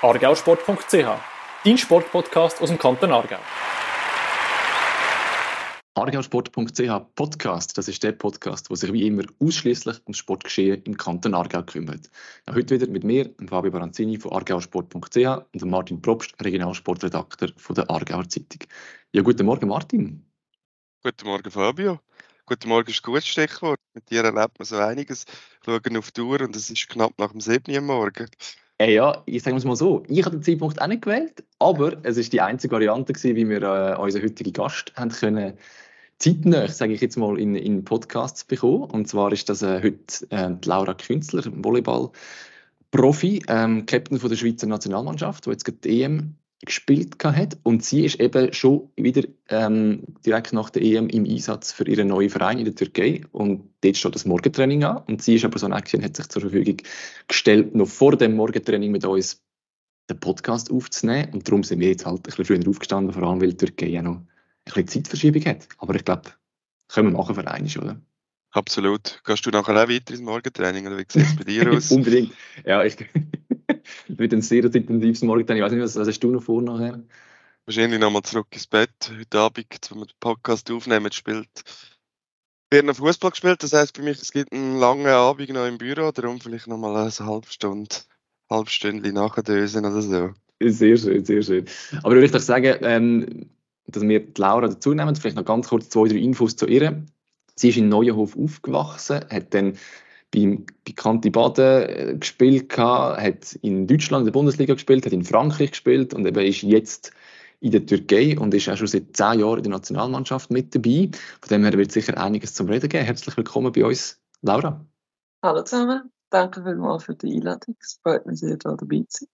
argausport.ch, dein Sportpodcast aus dem Kanton Aargau. Argausport.ch Podcast, das ist der Podcast, der sich wie immer ausschließlich ums Sportgeschehen im Kanton Aargau kümmert. Ja, heute wieder mit mir, Fabio Baranzini von argausport.ch und Martin Probst, Regionalsportredakteur von der Aargauer Zeitung. Ja, guten Morgen, Martin. Guten Morgen, Fabio. Guten Morgen ist ein gutes Stichwort. Mit dir erlebt man so einiges. Schauen auf die Uhr und es ist knapp nach dem 7. Uhr morgen. Äh, ja, ich sage es mal so, ich habe den Zeitpunkt auch nicht gewählt, aber es ist die einzige Variante gewesen, wie wir äh, unseren heutigen Gast haben können zeitnah, sage ich jetzt mal, in, in Podcasts bekommen. Und zwar ist das äh, heute äh, Laura Künzler, Volleyball-Profi, ähm, Captain von der Schweizer Nationalmannschaft, die jetzt gerade die EM gespielt hat. Und sie ist eben schon wieder ähm, direkt nach der EM im Einsatz für ihren neuen Verein in der Türkei. Und dort steht das Morgentraining an. Und sie ist aber so nett und hat sich zur Verfügung gestellt, noch vor dem Morgentraining mit uns den Podcast aufzunehmen. Und darum sind wir jetzt halt ein bisschen früher aufgestanden, vor allem weil die Türkei ja noch ein bisschen Zeitverschiebung hat. Aber ich glaube, können wir machen für einen, oder? Absolut. Gehst du nachher auch weiter ins Morgentraining oder wie sieht es bei dir aus? Unbedingt. Ja, ich wird ein sehr intensives Morgentraining. Ich weiß nicht, was, was hast du noch vor nachher? Wahrscheinlich nochmal zurück ins Bett. Heute Abend, wenn wir den Podcast aufnehmen, spielt wird noch Fußball gespielt. Das heisst für mich, es gibt einen langen Abend noch im Büro, darum vielleicht nochmal eine halbe Stunde, halbe Stunde nachdösen oder so. Sehr schön, sehr schön. Aber ich würde sagen, ähm, dass wir die Laura dazu nehmen, vielleicht noch ganz kurz zwei, drei Infos zu ihr. Sie ist in Neuenhof aufgewachsen, hat dann beim bekannten Baden äh, gespielt, hat in Deutschland in der Bundesliga gespielt, hat in Frankreich gespielt und eben ist jetzt in der Türkei und ist auch schon seit zehn Jahren in der Nationalmannschaft mit dabei. Von dem her wird sicher einiges zum Reden geben. Herzlich willkommen bei uns, Laura. Hallo zusammen, danke vielmals für die Einladung. Es freut mich sehr, hier dabei zu sein.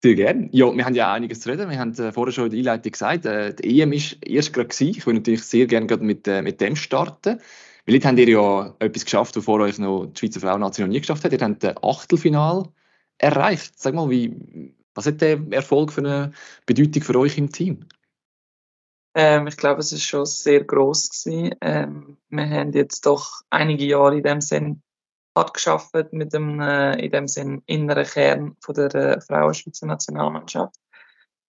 Sehr gerne. Ja, wir haben ja einiges zu reden. Wir haben äh, vorher schon in der Einleitung gesagt, äh, die EM ist erst gerade gewesen. Ich würde natürlich sehr gerne mit, äh, mit dem starten. Weil jetzt habt ihr ja etwas geschafft, wovor euch noch die Schweizer Frauennation noch nie geschafft hat. Ihr habt ein Achtelfinal erreicht. Sag mal, wie, was hat der Erfolg für eine Bedeutung für euch im Team? Ähm, ich glaube, es ist schon sehr groß gewesen. Ähm, wir haben jetzt doch einige Jahre in dem Sinn hart geschafft mit dem äh, in dem Sinn inneren Kern von der äh, Frauenschweizer Nationalmannschaft.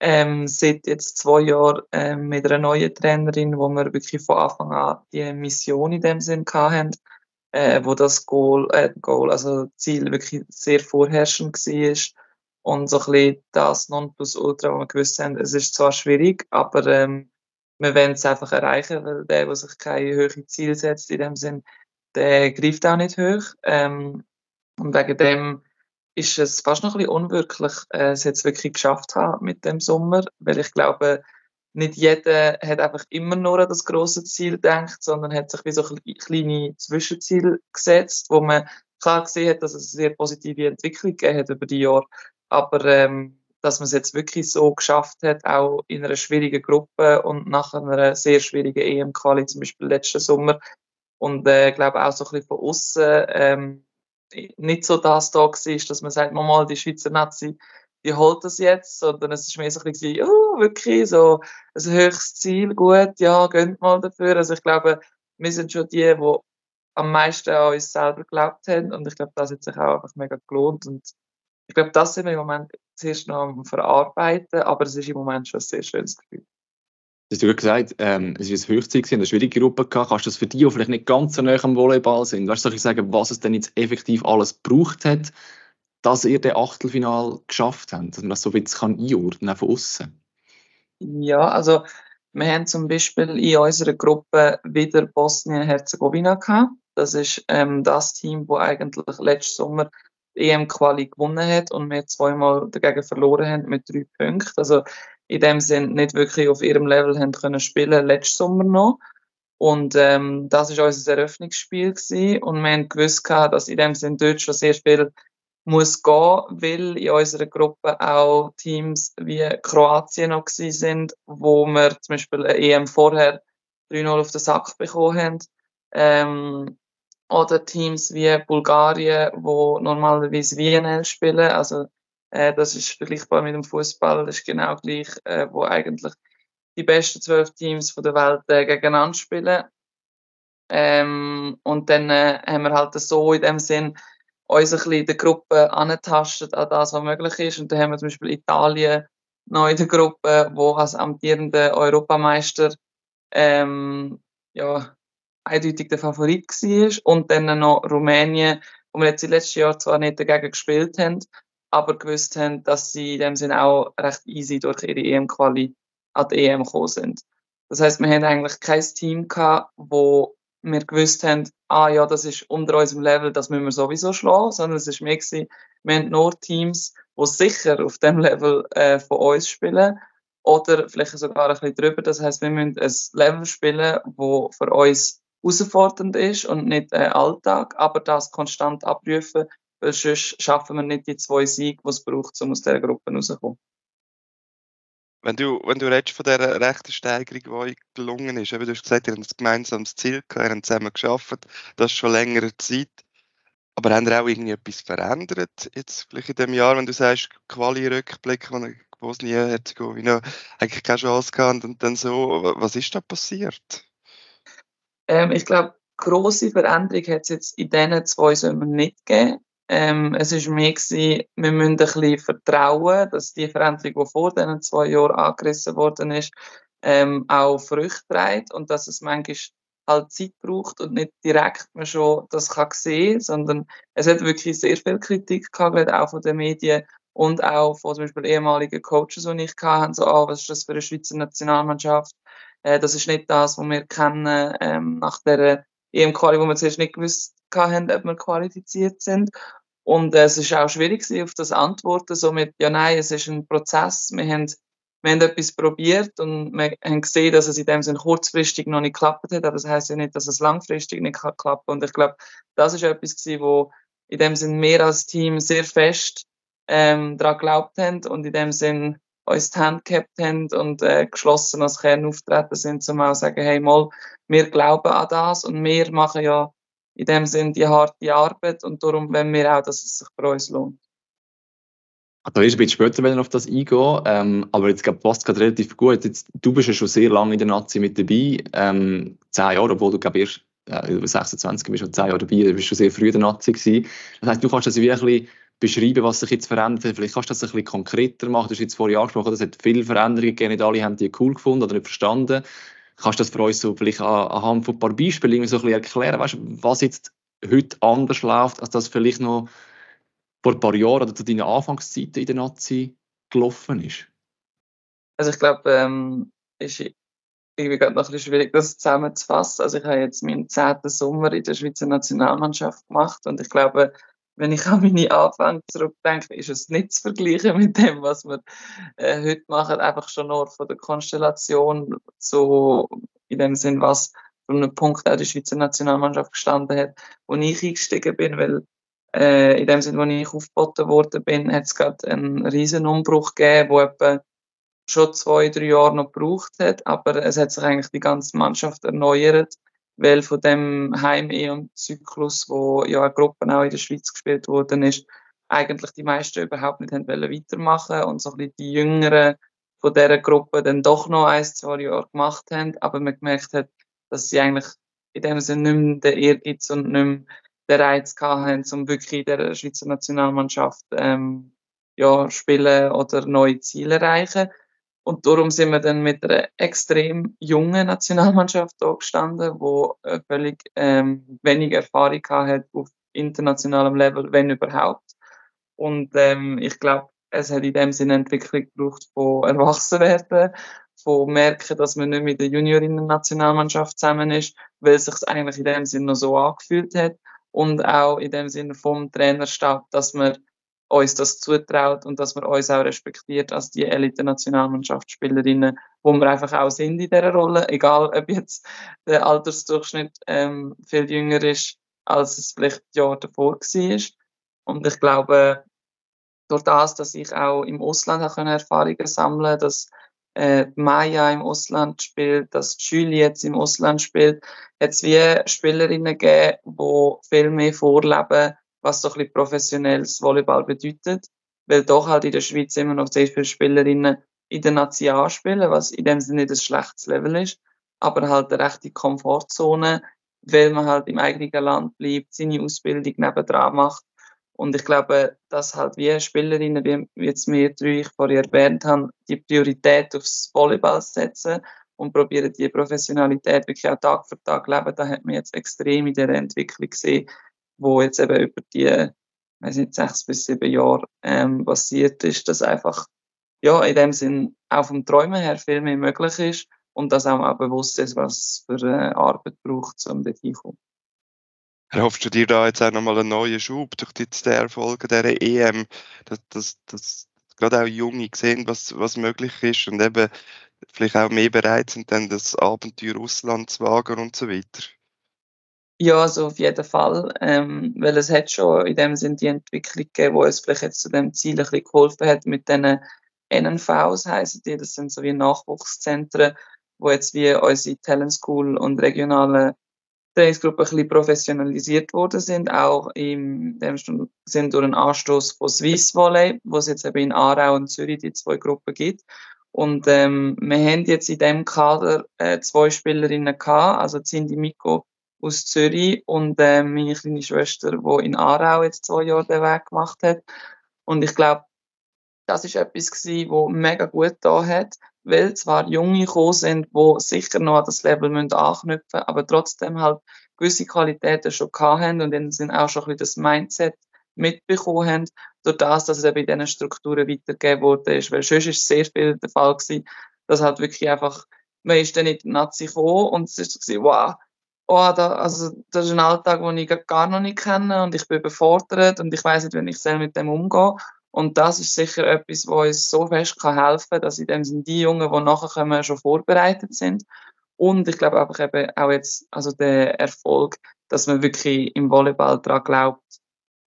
Ähm, seit jetzt zwei Jahren ähm, mit einer neuen Trainerin, wo wir wirklich von Anfang an die Mission in dem Sinn hatten, äh, wo das Goal, äh, Goal, also Ziel wirklich sehr vorherrschend war und so ein bisschen das Nonplusultra, wo wir gewusst haben, es ist zwar schwierig, aber ähm, wir werden es einfach erreichen, weil der, der sich keine höheren Ziele setzt, in dem Sinn, der greift auch nicht hoch. Ähm, und wegen dem ist es fast noch ein bisschen unwirklich, äh, es jetzt wirklich geschafft haben mit dem Sommer, weil ich glaube, nicht jeder hat einfach immer nur an das große Ziel gedacht, sondern hat sich wie so kleine Zwischenziele gesetzt, wo man klar gesehen hat, dass es eine sehr positive Entwicklung gegeben hat über die Jahre, aber ähm, dass man es jetzt wirklich so geschafft hat, auch in einer schwierigen Gruppe und nach einer sehr schwierigen EM-Quali, zum Beispiel letzten Sommer, und äh, glaube auch so ein bisschen von außen ähm, nicht so das da war, dass man sagt, mal die Schweizer Nazi, die holt das jetzt, sondern es ist mehr so ein bisschen, oh, wirklich so ein höchstes Ziel, gut, ja, gönnt mal dafür. Also ich glaube, wir sind schon die, die am meisten an uns selber geglaubt haben und ich glaube, das hat sich auch einfach mega gelohnt und ich glaube, das sind wir im Moment zuerst noch am Verarbeiten, aber es ist im Moment schon ein sehr schönes Gefühl. Du hast gesagt, ähm, es war ein Höchstzeit, eine schwierige Gruppe gehabt. Kannst du das für die, die vielleicht nicht ganz so nah am Volleyball sind, weißt du, sagen, was es denn jetzt effektiv alles gebraucht hat, dass ihr den Achtelfinal geschafft habt, dass man das so ein bisschen einordnen kann von außen? Ja, also wir haben zum Beispiel in unserer Gruppe wieder Bosnien-Herzegowina gehabt. Das ist ähm, das Team, das eigentlich letzten Sommer EM-Quali gewonnen hat und wir zweimal dagegen verloren haben mit drei Punkten. Also in dem Sinn nicht wirklich auf ihrem Level haben können spielen letzten Sommer noch. Und ähm, das ist unser Eröffnungsspiel gewesen. und wir haben gewusst, gehabt, dass in dem Sinn dort schon sehr viel muss gehen, weil in unserer Gruppe auch Teams wie Kroatien noch gewesen sind, wo wir zum Beispiel eine EM vorher 3-0 auf den Sack bekommen haben. Ähm, oder Teams wie Bulgarien, wo normalerweise WNL spielen, also äh, das ist vergleichbar mit dem Fußball. Das ist genau gleich, äh, wo eigentlich die besten zwölf Teams von der Welt äh, gegeneinander spielen. Ähm, und dann äh, haben wir halt so in dem Sinn uns ein bisschen in der Gruppe antastet an das, was möglich ist. Und da haben wir zum Beispiel Italien noch in der Gruppe, wo als amtierender Europameister ähm, ja, eindeutig der Favorit war. Und dann noch Rumänien, wo wir jetzt im letzten Jahr zwar nicht dagegen gespielt haben, aber gewusst haben, dass sie in dem Sinne auch recht easy durch ihre EM-Quali an die EM gekommen sind. Das heißt, wir haben eigentlich kein Team gehabt, wo wir gewusst haben, ah ja, das ist unter unserem Level, das müssen wir sowieso schlagen, sondern es ist mehr gewesen, wir haben nur Teams, die sicher auf dem Level äh, von uns spielen oder vielleicht sogar ein bisschen drüber. Das heißt, wir müssen ein Level spielen, wo für uns herausfordernd ist und nicht äh, Alltag, aber das konstant abprüfen, weil sonst schaffen wir nicht die zwei Siege, die es braucht, um aus dieser Gruppe rauszukommen. Wenn du, wenn du redest von dieser rechten Steigerung, die gelungen ist, eben, du hast gesagt, ihr habt ein gemeinsames Ziel gehabt, ihr habt zusammen geschafft, das ist schon längere Zeit. Aber haben ihr auch irgendwie etwas verändert, jetzt vielleicht in dem Jahr, wenn du sagst, Quali-Rückblick, wo Bosnien-Herzegowina eigentlich keine Chance gehabt und dann so, was ist da passiert? Ähm, ich glaube, grosse Veränderung hat es jetzt in diesen zwei Sommern nicht gegeben. Ähm, es ist mehr gewesen, wir müssen ein bisschen vertrauen, dass die Veränderung, die vor diesen zwei Jahren angerissen worden ist, ähm, auch Früchte trägt und dass es manchmal halt Zeit braucht und nicht direkt man schon das kann sehen, sondern es hat wirklich sehr viel Kritik gehabt, auch von den Medien und auch von zum Beispiel ehemaligen Coaches, die ich hatte, so, ah, was ist das für eine Schweizer Nationalmannschaft? Äh, das ist nicht das, was wir kennen ähm, nach der EM-Quali, wo wir zuerst nicht gewusst haben, ob wir qualifiziert sind. Und äh, es ist auch schwierig auf das Antworten, so mit, ja nein, es ist ein Prozess, wir haben, wir haben etwas probiert und wir haben gesehen, dass es in dem Sinne kurzfristig noch nicht geklappt hat, aber das heißt ja nicht, dass es langfristig nicht klappen Und ich glaube, das ist etwas gewesen, wo in dem Sinne wir als Team sehr fest ähm, daran geglaubt haben und in dem Sinne uns die Hand gehabt haben und äh, geschlossen als Kern auftreten sind, um auch zu sagen, hey mal, wir glauben an das und wir machen ja in dem Sinn die harte Arbeit und darum wollen wir auch, dass es sich bei uns lohnt. Da ist ein bisschen später wenn auf das eingehen, ähm, aber jetzt glaub, passt gerade relativ gut. Jetzt, du bist ja schon sehr lange in der Nazi mit dabei, ähm, zehn Jahre, obwohl du glaub, erst äh, 26 bist, schon zehn Jahre dabei, du bist schon sehr früh in der Nazi gewesen. Das heißt, du kannst das bisschen beschreiben, was sich jetzt verändert hat. Vielleicht kannst du das ein bisschen konkreter machen. Du hast jetzt vorhin angesprochen, es hat viele Veränderungen gegeben, nicht alle haben die cool gefunden oder nicht verstanden. Kannst du das für uns so vielleicht anhand von ein paar Beispielen irgendwie so ein bisschen erklären, weißt, was jetzt heute anders läuft, als das vielleicht noch vor ein paar Jahren oder zu deinen Anfangszeiten in der Nazi gelaufen ist? Also ich glaube, ähm, ist irgendwie gerade noch ein bisschen schwierig, das zusammenzufassen. Also ich habe jetzt meinen zehnten Sommer in der Schweizer Nationalmannschaft gemacht und ich glaube, wenn ich an meine Anfänge zurückdenke, ist es nicht zu vergleichen mit dem, was wir äh, heute machen, einfach schon nur von der Konstellation, so in dem Sinn, was von einem Punkt auch die Schweizer Nationalmannschaft gestanden hat, wo ich eingestiegen bin, weil äh, in dem Sinn, wo ich aufgeboten worden bin, hat es gerade einen riesen Umbruch gegeben, wo etwa schon zwei, drei Jahre noch gebraucht hat, aber es hat sich eigentlich die ganze Mannschaft erneuert weil von dem Heim-EM-Zyklus, wo ja Gruppen auch in der Schweiz gespielt worden ist, eigentlich die meisten überhaupt nicht haben weitermachen und so ein bisschen die Jüngeren von dieser Gruppe dann doch noch ein, zwei Jahre gemacht haben, aber man gemerkt hat, dass sie eigentlich in dem Sinne nicht mehr den Ehrgeiz und nicht mehr den Reiz haben, um wirklich in der Schweizer Nationalmannschaft ähm, ja, spielen oder neue Ziele erreichen. Und darum sind wir dann mit einer extrem jungen Nationalmannschaft da gestanden, wo äh, völlig ähm, wenig Erfahrung hat auf internationalem Level, wenn überhaupt. Und ähm, ich glaube, es hat in dem Sinne Entwicklung gebraucht von Erwachsenwerden, von merken, dass man nicht mit der Juniorinnen-Nationalmannschaft zusammen ist, weil es sich eigentlich in dem Sinne noch so angefühlt hat. Und auch in dem Sinne vom Trainerstab, dass man uns das zutraut und dass man uns auch respektiert als die Elite-Nationalmannschaftsspielerinnen, wo wir einfach auch sind in dieser Rolle, egal ob jetzt der Altersdurchschnitt ähm, viel jünger ist, als es vielleicht Jahr davor war. Und ich glaube, durch das, dass ich auch im Ausland habe Erfahrungen sammeln dass äh, Maya im Ausland spielt, dass Julie jetzt im Ausland spielt, hat es wie Spielerinnen gegeben, die viel mehr vorleben, was so ein bisschen professionelles Volleyball bedeutet, weil doch halt in der Schweiz immer noch sehr viele Spielerinnen in der Nazi spielen, was in dem Sinne nicht ein schlechtes Level ist, aber halt eine rechte Komfortzone, weil man halt im eigenen Land bleibt, seine Ausbildung nebendran macht Und ich glaube, dass halt wie Spielerinnen, wie jetzt wir drei ich vorher erwähnt haben, die Priorität aufs Volleyball setzen und probieren die Professionalität wirklich auch Tag für Tag leben. Da hat man jetzt extrem in der Entwicklung gesehen, wo jetzt eben über die, weiß nicht, sechs bis sieben Jahre ähm, passiert ist, dass einfach ja in dem Sinn auch vom Träumen her viel mehr möglich ist und dass auch mal bewusst ist, was für äh, Arbeit braucht, um dort hinzukommen. Erhoffst du dir da jetzt auch nochmal einen neuen Schub durch die Erfolge der EM, dass, dass, dass gerade auch Junge sehen, was, was möglich ist und eben vielleicht auch mehr bereit sind, dann das Abenteuer Russland zu wagen und so weiter? Ja, also auf jeden Fall, ähm, weil es hat schon in dem Sinn die Entwicklung gegeben, wo es vielleicht jetzt zu dem Ziel ein bisschen geholfen hat mit diesen NNVs heißen die, das sind so wie Nachwuchszentren, wo jetzt wie unsere Talent School und regionale Trainingsgruppen ein bisschen professionalisiert worden sind, auch im dem sind durch einen Anstoß von Swiss Volley, wo es jetzt eben in Aarau und Zürich die zwei Gruppen gibt. Und ähm, wir haben jetzt in dem Kader äh, zwei Spielerinnen gehabt, also Cindy Miko aus Zürich und äh, meine kleine Schwester, die in Aarau jetzt zwei Jahre den Weg gemacht hat. Und ich glaube, das ist etwas gewesen, wo mega gut da hat, weil zwar Junge gekommen sind, wo sicher noch an das Level müssen anknüpfen, aber trotzdem halt gewisse Qualitäten schon haben und dann sind auch schon ein bisschen das Mindset mitbekommen haben, durch das, dass es eben in diesen Strukturen weitergegeben wurde ist. Weil sonst ist sehr viel der Fall gewesen, dass halt wirklich einfach, man ist dann in Nazi gekommen und es ist so, wow, oh, da, also, das ist ein Alltag, den ich gar noch nicht kenne und ich bin überfordert und ich weiß nicht, wie ich selbst mit dem umgehe. Und das ist sicher etwas, was uns so fest kann helfen kann, dass in dem sind die Jungen, die nachher kommen, schon vorbereitet sind. Und ich glaube einfach eben auch jetzt, also der Erfolg, dass man wirklich im Volleyball daran glaubt,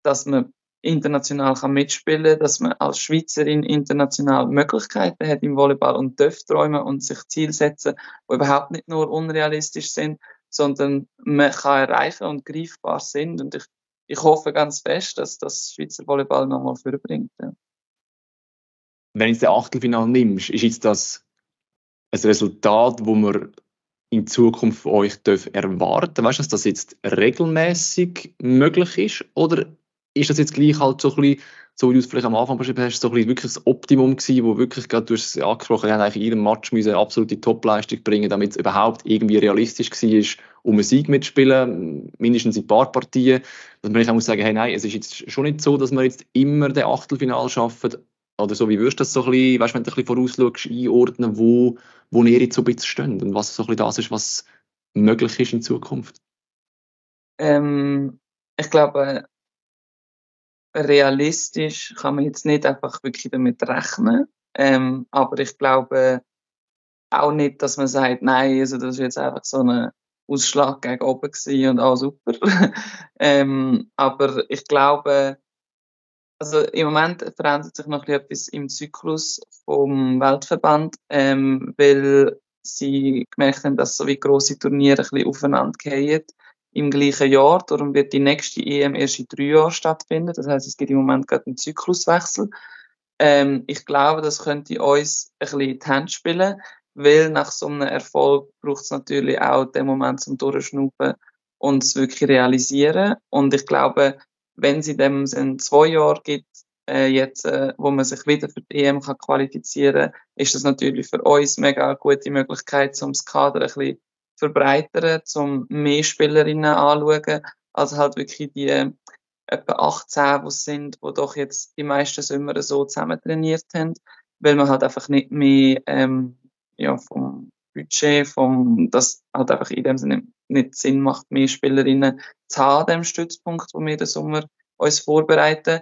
dass man international kann mitspielen, dass man als Schweizerin international Möglichkeiten hat im Volleyball und darf träumen und sich Ziele setzen, die überhaupt nicht nur unrealistisch sind, sondern man kann erreichen und greifbar sind. Und ich ich hoffe ganz fest, dass das Schweizer Volleyball nochmal vorbringt. Ja. Wenn du das Achtelfinale nimmst, ist jetzt das ein Resultat, wo man in Zukunft von euch erwarten Weißt du, dass das jetzt regelmäßig möglich ist? Oder ist das jetzt gleich halt so ein bisschen so wie du es vielleicht am Anfang beschrieben hast, so ein wirklich das Optimum gewesen, wo wirklich gerade, du hast es angesprochen, haben eigentlich in jedem Match müssen absolute Topleistung bringen, damit es überhaupt irgendwie realistisch war, um einen Sieg mitzuspielen, mindestens in ein paar Partien. Dass man auch muss sagen, hey, nein, es ist jetzt schon nicht so, dass wir jetzt immer den Achtelfinal schaffen, oder so, wie würdest du das so ein bisschen, weißt, wenn du ein bisschen vorausschaust, einordnen, wo, wo ihr jetzt so ein bisschen steht und was so ein bisschen das ist, was möglich ist in Zukunft? Ähm, ich glaube, realistisch kann man jetzt nicht einfach wirklich damit rechnen. Ähm, aber ich glaube auch nicht, dass man sagt, nein, also das ist jetzt einfach so ein Ausschlag gegen oben und auch super. ähm, aber ich glaube, also im Moment verändert sich noch etwas im Zyklus vom Weltverband, ähm, weil sie gemerkt haben, dass so wie grosse Turniere ein bisschen aufeinander gehen im gleichen Jahr. Darum wird die nächste EM erst in drei Jahren stattfinden. Das heißt, es gibt im Moment gerade einen Zykluswechsel. Ähm, ich glaube, das könnte uns ein bisschen in die Hand spielen, weil nach so einem Erfolg braucht es natürlich auch den Moment zum Durchschnaufen und es wirklich realisieren. Und ich glaube, wenn es in dem Sinn zwei Jahre gibt, äh, jetzt, äh, wo man sich wieder für die EM kann qualifizieren kann, ist das natürlich für uns mega eine gute Möglichkeit, um das Kader ein bisschen verbreitern, um mehr Spielerinnen anzuschauen, als halt wirklich die äh, etwa 18, die es sind, die doch jetzt die meisten Sommer so zusammen trainiert haben, weil man halt einfach nicht mehr ähm, ja, vom Budget, vom, das halt einfach in dem Sinne nicht Sinn macht, mehr Spielerinnen zu haben, dem Stützpunkt, wo wir den Sommer uns vorbereiten.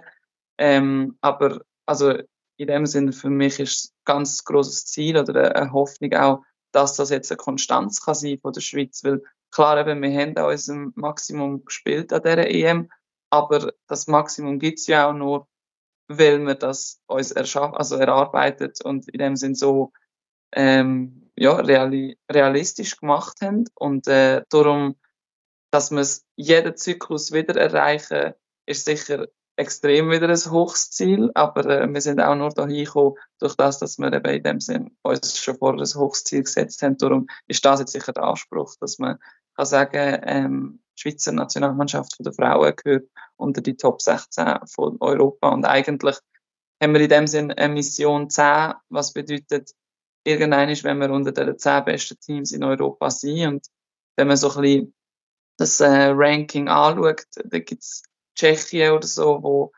Ähm, aber also in dem Sinne für mich ist ein ganz großes Ziel oder eine Hoffnung auch, dass das jetzt eine Konstanz kann sein von der Schweiz, weil klar eben, wir haben auch unser Maximum gespielt an dieser EM, aber das Maximum gibt es ja auch nur, weil wir das uns erschaffen, also erarbeitet und in dem Sinn so ähm, ja, reali realistisch gemacht haben und äh, darum, dass wir es jeden Zyklus wieder erreichen, ist sicher extrem wieder ein hohes Ziel, aber äh, wir sind auch nur dahin gekommen, durch das, dass wir eben in dem Sinn uns schon vor ein hohes Ziel gesetzt haben. Darum ist das jetzt sicher der Anspruch, dass man kann sagen, ähm, die Schweizer Nationalmannschaft der Frauen gehört unter die Top 16 von Europa. Und eigentlich haben wir in dem Sinne eine Mission 10, was bedeutet, irgendwann ist, wenn wir unter den 10 besten Teams in Europa sind und wenn man so ein bisschen das äh, Ranking anschaut, da gibt es Tschechien oder so, wo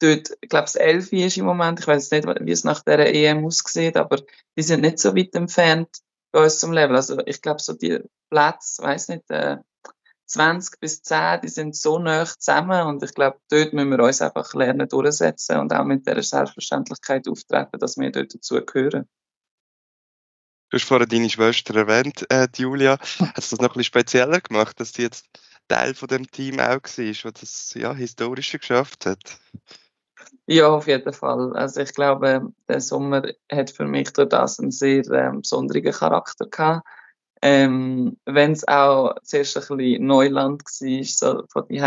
dort, ich glaube, das 11 ist im Moment. Ich weiß nicht, wie es nach der EM aussieht, aber die sind nicht so weit entfernt bei uns zum Level. Also ich glaube, so die Plätze, weiß nicht, äh, 20 bis 10, die sind so nah zusammen und ich glaube, dort müssen wir uns einfach lernen durchsetzen und auch mit der Selbstverständlichkeit auftreten, dass wir dort dazugehören. Du hast vorhin deine Schwester erwähnt, äh, Julia. Hat es das noch ein bisschen spezieller gemacht, dass sie jetzt Teil von dem Team auch war, das das ja, Historische geschafft hat? Ja, auf jeden Fall. Also ich glaube, der Sommer hat für mich durch das einen sehr ähm, besonderen Charakter gehabt. Ähm, Wenn es auch zuerst ein bisschen Neuland war, so von die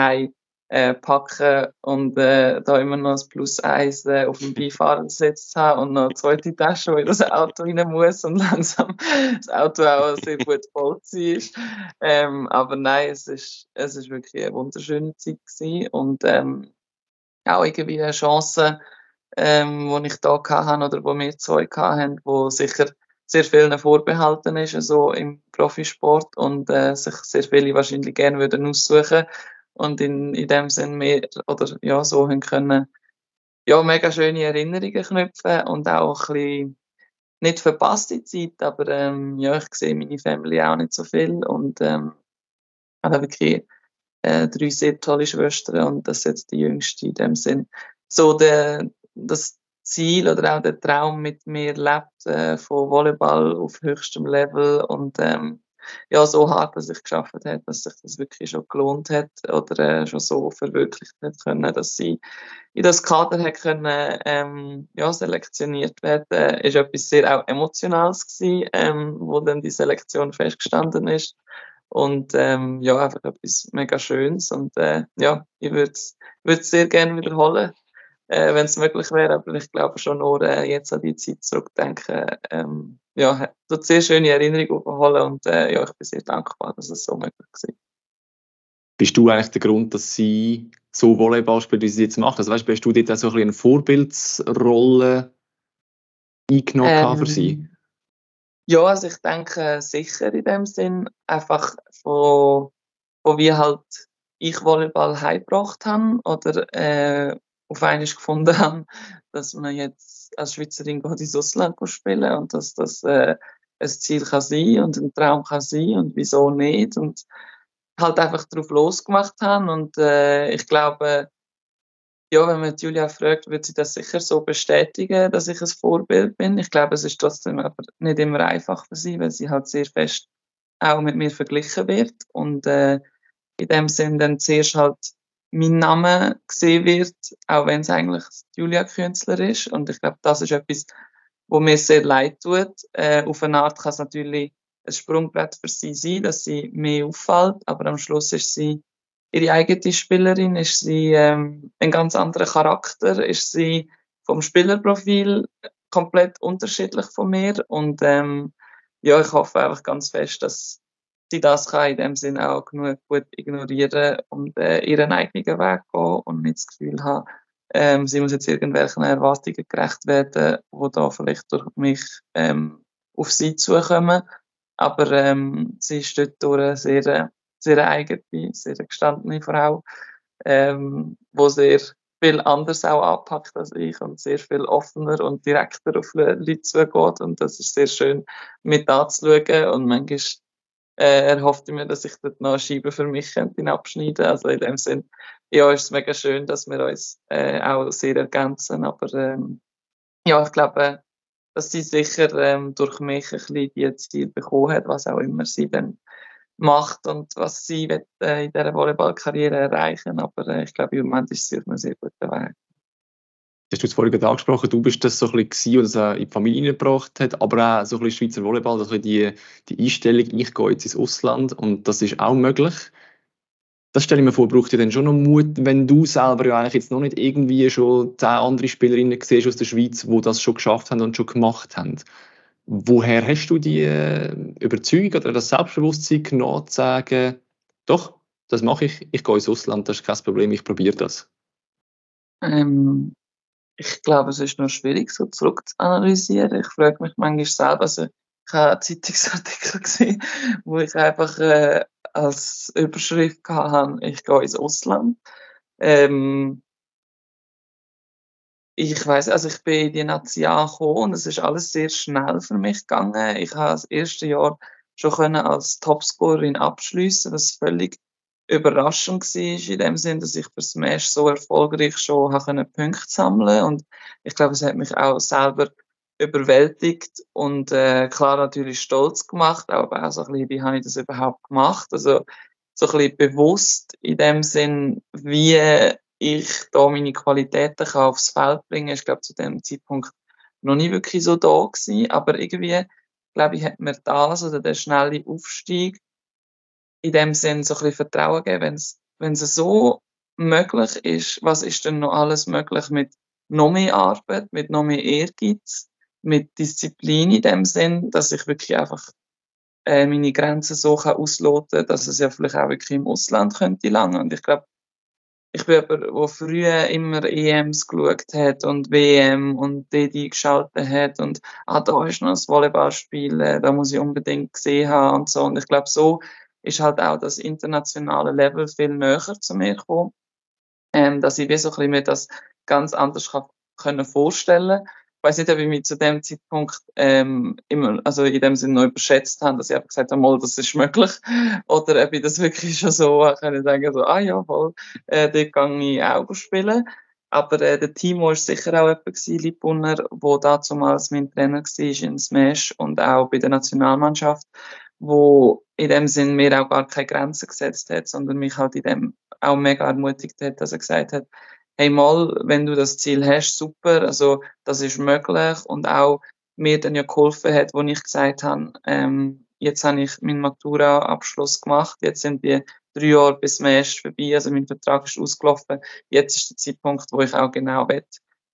äh, packen und äh, da immer noch das Plus eins äh, auf dem Beifahrersitz zu haben und noch eine zweite Tasche, wo ich das Auto rein muss und langsam das Auto auch sehr gut voll ist. Ähm, aber nein, es ist, es ist wirklich eine wunderschöne Zeit gewesen und ähm, auch irgendwie eine Chance, ähm, die ich da hatte oder wo wir zwei hatten, wo sicher sehr vielen vorbehalten ist, so im Profisport und äh, sich sehr viele wahrscheinlich gerne würden aussuchen und in, in dem Sinn mehr oder ja, so haben können ja, mega schöne Erinnerungen knüpfen und auch ein bisschen nicht verpasste Zeit, aber ähm, ja, ich sehe meine Familie auch nicht so viel und ähm, habe wirklich äh, drei sehr tolle Schwestern und das ist jetzt die jüngste in dem Sinn. So der, das Ziel oder auch der Traum mit mir lebt äh, von Volleyball auf höchstem Level und ähm, ja, so hart, dass ich geschafft habe, dass sich das wirklich schon gelohnt hat oder äh, schon so verwirklicht hat können, dass sie in das Kader hat können, ähm, ja, selektioniert werden, ist etwas sehr auch Emotionales gewesen, ähm, wo dann die Selektion festgestanden ist. Und ähm, ja, einfach etwas mega Schönes. Und äh, ja, ich würde es sehr gerne wiederholen, äh, wenn es möglich wäre, aber ich glaube schon nur äh, jetzt an die Zeit zurückdenken, ähm, ja, dort sehr schöne Erinnerungen aufholen und äh, ja, ich bin sehr dankbar, dass es so möglich war. Bist du eigentlich der Grund, dass sie so Volleyball spielt, wie sie jetzt macht? Also weißt, bist du dort auch so ein eine Vorbildsrolle eingenommen ähm, für sie? Ja, also ich denke sicher in dem Sinn, einfach von, von wie halt ich Volleyball heimgebracht habe oder äh, auf einmal gefunden habe, dass man jetzt als Schweizerin geht ins Ausland spielen und dass das äh, ein Ziel kann sein und ein Traum kann sein und wieso nicht und halt einfach drauf losgemacht haben und äh, ich glaube, ja, wenn man Julia fragt, wird sie das sicher so bestätigen, dass ich ein Vorbild bin. Ich glaube, es ist trotzdem aber nicht immer einfach für sie, weil sie halt sehr fest auch mit mir verglichen wird und äh, in dem Sinn dann zuerst halt mein Name gesehen wird, auch wenn es eigentlich Julia Künstler ist. Und ich glaube, das ist etwas, wo mir sehr leid tut. Äh, auf eine Art kann es natürlich ein Sprungbrett für sie sein, dass sie mehr auffällt, aber am Schluss ist sie ihre eigene Spielerin, ist sie ähm, ein ganz anderer Charakter, ist sie vom Spielerprofil komplett unterschiedlich von mir und ähm, ja, ich hoffe einfach ganz fest, dass sie das kann in dem Sinne auch genug gut ignorieren und äh, ihren eigenen Weg gehen und nicht das Gefühl haben, ähm, sie muss jetzt irgendwelchen Erwartungen gerecht werden, die da vielleicht durch mich ähm, auf sie zukommen. Aber ähm, sie ist dort durch eine sehr, sehr eigene, sehr gestandene Frau, ähm, wo sehr viel anders auch anpackt als ich und sehr viel offener und direkter auf Leute zugeht. Und das ist sehr schön mit anzuschauen. Und manchmal äh, er hoffte mir, dass ich dort noch eine Scheibe für mich könnte abschneiden Also in dem Sinn, ja, ist es mega schön, dass wir uns äh, auch sehr ergänzen. Aber ähm, ja, ich glaube, dass sie sicher ähm, durch mich ein bisschen die Ziel bekommen hat, was auch immer sie dann macht und was sie wird, äh, in dieser Volleyballkarriere erreichen. Aber äh, ich glaube, im Moment ist sie auf einem sehr guten Weg hast du es vorhin angesprochen, du bist das so ein bisschen, was das in die Familie gebracht hat, aber auch so ein bisschen Schweizer Volleyball, so die, die Einstellung, ich gehe jetzt ins Ausland und das ist auch möglich. Das stelle ich mir vor, braucht ja dann schon noch Mut, wenn du selber ja eigentlich jetzt noch nicht irgendwie schon zehn andere Spielerinnen siehst aus der Schweiz, die das schon geschafft haben und schon gemacht haben. Woher hast du die äh, Überzeugung oder das Selbstbewusstsein genommen, zu sagen, doch, das mache ich, ich gehe ins Ausland, das ist kein Problem, ich probiere das? Ähm, ich glaube, es ist noch schwierig, so zurück zu analysieren. Ich frage mich manchmal selber, also ich habe einen Zeitungsartikel gesehen, wo ich einfach äh, als Überschrift hatte, ich gehe ins Ausland. Ähm, ich weiß, also ich bin in die Nazi angekommen und es ist alles sehr schnell für mich gegangen. Ich habe das erste Jahr schon können als Topscorerin abschließen, was völlig überraschend war in dem Sinn, dass ich für Smash so erfolgreich schon habe Punkte sammeln und ich glaube, es hat mich auch selber überwältigt und äh, klar natürlich stolz gemacht, aber auch so ein bisschen, wie habe ich das überhaupt gemacht? Also so ein bisschen bewusst in dem Sinn, wie ich da meine Qualitäten kann aufs Feld bringen kann. Ich glaube, zu dem Zeitpunkt noch nie wirklich so da gewesen, aber irgendwie, glaube ich, hat mir das oder der schnelle Aufstieg in dem Sinn so ein bisschen Vertrauen geben, wenn es, so möglich ist, was ist denn noch alles möglich mit noch mehr Arbeit, mit noch mehr Ehrgeiz, mit Disziplin in dem Sinn, dass ich wirklich einfach äh, meine Grenzen so kann ausloten, dass es ja vielleicht auch wirklich im Ausland könnte langen. Und ich glaube, ich bin jemand, der früher immer EMs geschaut hat und WM und DD geschaltet hat und ah, da ist noch ein Volleyballspiel, da muss ich unbedingt gesehen haben und so. Und ich glaube, so ist halt auch das internationale Level viel näher zu mir gekommen, ähm, dass ich wie so ein bisschen mir das ganz anders kann, können vorstellen ich weiß nicht, ob ich mich zu dem Zeitpunkt ähm, immer, also in dem Sinne noch überschätzt habe, dass ich einfach gesagt habe, das ist möglich. Oder ob ich das wirklich schon so kann sagen, so, ah ja, voll, äh, dort kann ich auch spielen. Aber äh, der Timo war sicher auch jemand gewesen, Liebbrunner, der damals mein Trainer war in Smash und auch bei der Nationalmannschaft wo in dem Sinn mir auch gar keine Grenzen gesetzt hat, sondern mich halt in dem auch mega ermutigt hat, dass er gesagt hat, hey mal, wenn du das Ziel hast, super, also das ist möglich. Und auch mir dann ja geholfen hat, wo ich gesagt habe, ähm, jetzt habe ich meinen Matura-Abschluss gemacht, jetzt sind die drei Jahre bis März vorbei, also mein Vertrag ist ausgelaufen, jetzt ist der Zeitpunkt, wo ich auch genau will,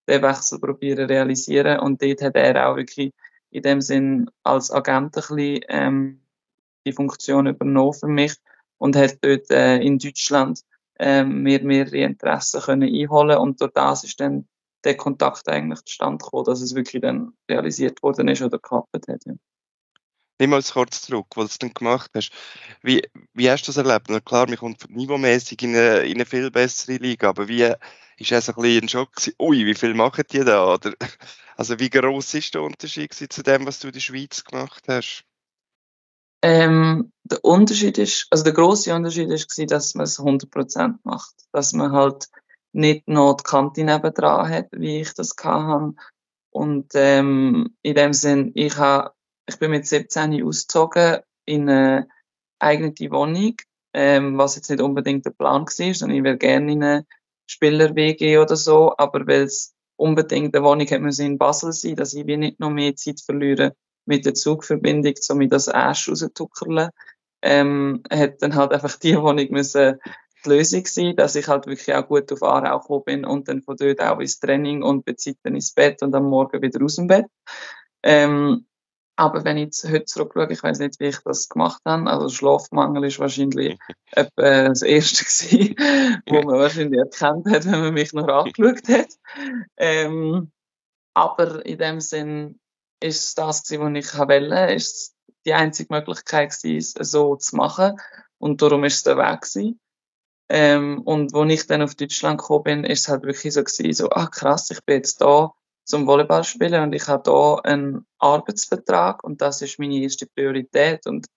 den Wechsel probieren realisieren. Und dort hat er auch wirklich in dem Sinn als Agent ein bisschen, ähm, die Funktion übernommen für mich und hat dort äh, in Deutschland äh, mir mehrere Interessen können einholen und durch das ist dann der Kontakt eigentlich zustande gekommen, dass es wirklich dann realisiert worden ist oder geklappt hat. Ja. Nimm mal kurz zurück, was du dann gemacht hast. Wie, wie hast du das erlebt? Na klar, man kommt niveaumäßig in eine, in eine viel bessere Liga, aber wie ist es ein bisschen ein Schock gewesen? Ui, wie viel machen die da? Oder, also wie groß ist der Unterschied zu dem, was du in der Schweiz gemacht hast? Ähm, der Unterschied ist, also der große Unterschied ist gewesen, dass man es 100% macht. Dass man halt nicht noch die Kante nebendran hat, wie ich das hatte. Und ähm, in dem Sinn, ich, ha, ich bin mit 17 ausgezogen in eine eigene Wohnung, ähm, was jetzt nicht unbedingt der Plan war, sondern ich wäre gerne in eine Spieler-WG oder so, aber weil es unbedingt eine Wohnung hat müssen in Basel sein, dass ich nicht noch mehr Zeit verliere mit der Zugverbindung, so mit das Asch rauszuckerlen, ähm, hat dann halt einfach die Wohnung müssen die Lösung sein, dass ich halt wirklich auch gut auf Aarau gekommen bin und dann von dort auch ins Training und bei ins Bett und am Morgen wieder aus dem Bett. Ähm, aber wenn ich jetzt heute zurückschaue, ich weiß nicht, wie ich das gemacht habe. Also Schlafmangel ist wahrscheinlich etwa das Erste gewesen, wo man wahrscheinlich erkannt hat, wenn man mich noch angeschaut hat. Ähm, aber in dem Sinn ist das was ich wollte, ist die einzige Möglichkeit es so zu machen. Und darum ist es der Weg. Ähm, und wo ich dann auf Deutschland gekommen bin, ist es halt wirklich so gewesen, so, ah krass, ich bin jetzt da zum Volleyball spielen und ich habe da einen Arbeitsvertrag und das ist meine erste Priorität. Und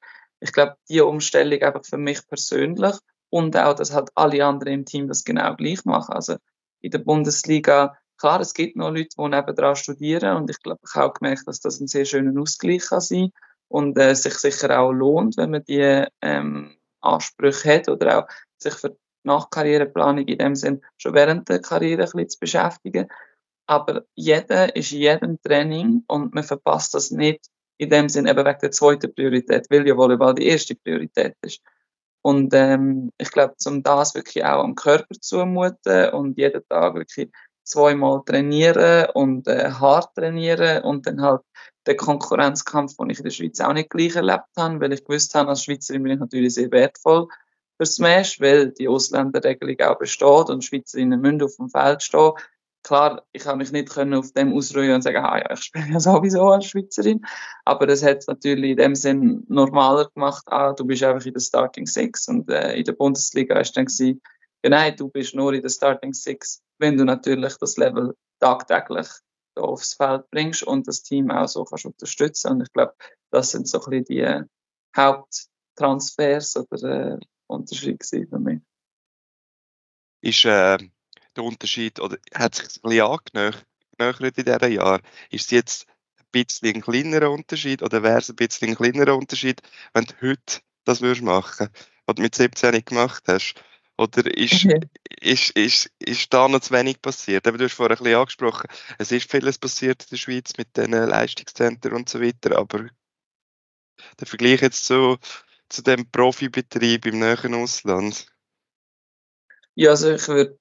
ich glaube, die Umstellung einfach für mich persönlich und auch, dass halt alle anderen im Team das genau gleich machen. Also in der Bundesliga Klar, es gibt noch Leute, die nebenan studieren und ich glaube, ich habe auch gemerkt, dass das ein sehr schöner Ausgleich kann sein und äh, sich sicher auch lohnt, wenn man die ähm, Ansprüche hat oder auch sich für die Nachkarriereplanung in dem Sinn schon während der Karriere ein bisschen zu beschäftigen. Aber jeder ist in jedem Training und man verpasst das nicht in dem Sinn eben wegen der zweiten Priorität, weil ja Volleyball die erste Priorität ist. Und ähm, ich glaube, um das wirklich auch am Körper zu zumuten und jeden Tag wirklich zweimal trainieren und äh, hart trainieren und dann halt den Konkurrenzkampf, den ich in der Schweiz auch nicht gleich erlebt habe, weil ich gewusst habe, als Schweizerin bin ich natürlich sehr wertvoll für Smash, weil die Ausländerregelung auch besteht und Schweizerinnen müssen auf dem Feld stehen. Klar, ich kann mich nicht können auf dem ausruhen und sagen, ah ja, ich spiele ja sowieso als Schweizerin. Aber das hat es natürlich in dem Sinn normaler gemacht. Ah, du bist einfach in der Starting Six und äh, in der Bundesliga ist dann gewesen, nein, du bist nur in der Starting Six, wenn du natürlich das Level tagtäglich aufs Feld bringst und das Team auch so kannst unterstützen. Und ich glaube, das sind so ein bisschen die äh, Haupttransfers oder äh, Unterschiede für mich. Ist äh, der Unterschied, oder hat sich ein bisschen angenähert in diesen Jahren? Ist es jetzt ein bisschen ein kleinerer Unterschied oder wäre es ein bisschen ein kleinerer Unterschied, wenn du heute das würdest machen, was du mit 17 nicht gemacht hast? Oder ist, okay. ist, ist, ist da noch zu wenig passiert? Aber du hast vorher ein bisschen angesprochen, es ist vieles passiert in der Schweiz mit den Leistungszentren und so weiter, aber der Vergleich jetzt so zu dem Profibetrieb im näheren Ausland? Ja, also ich würde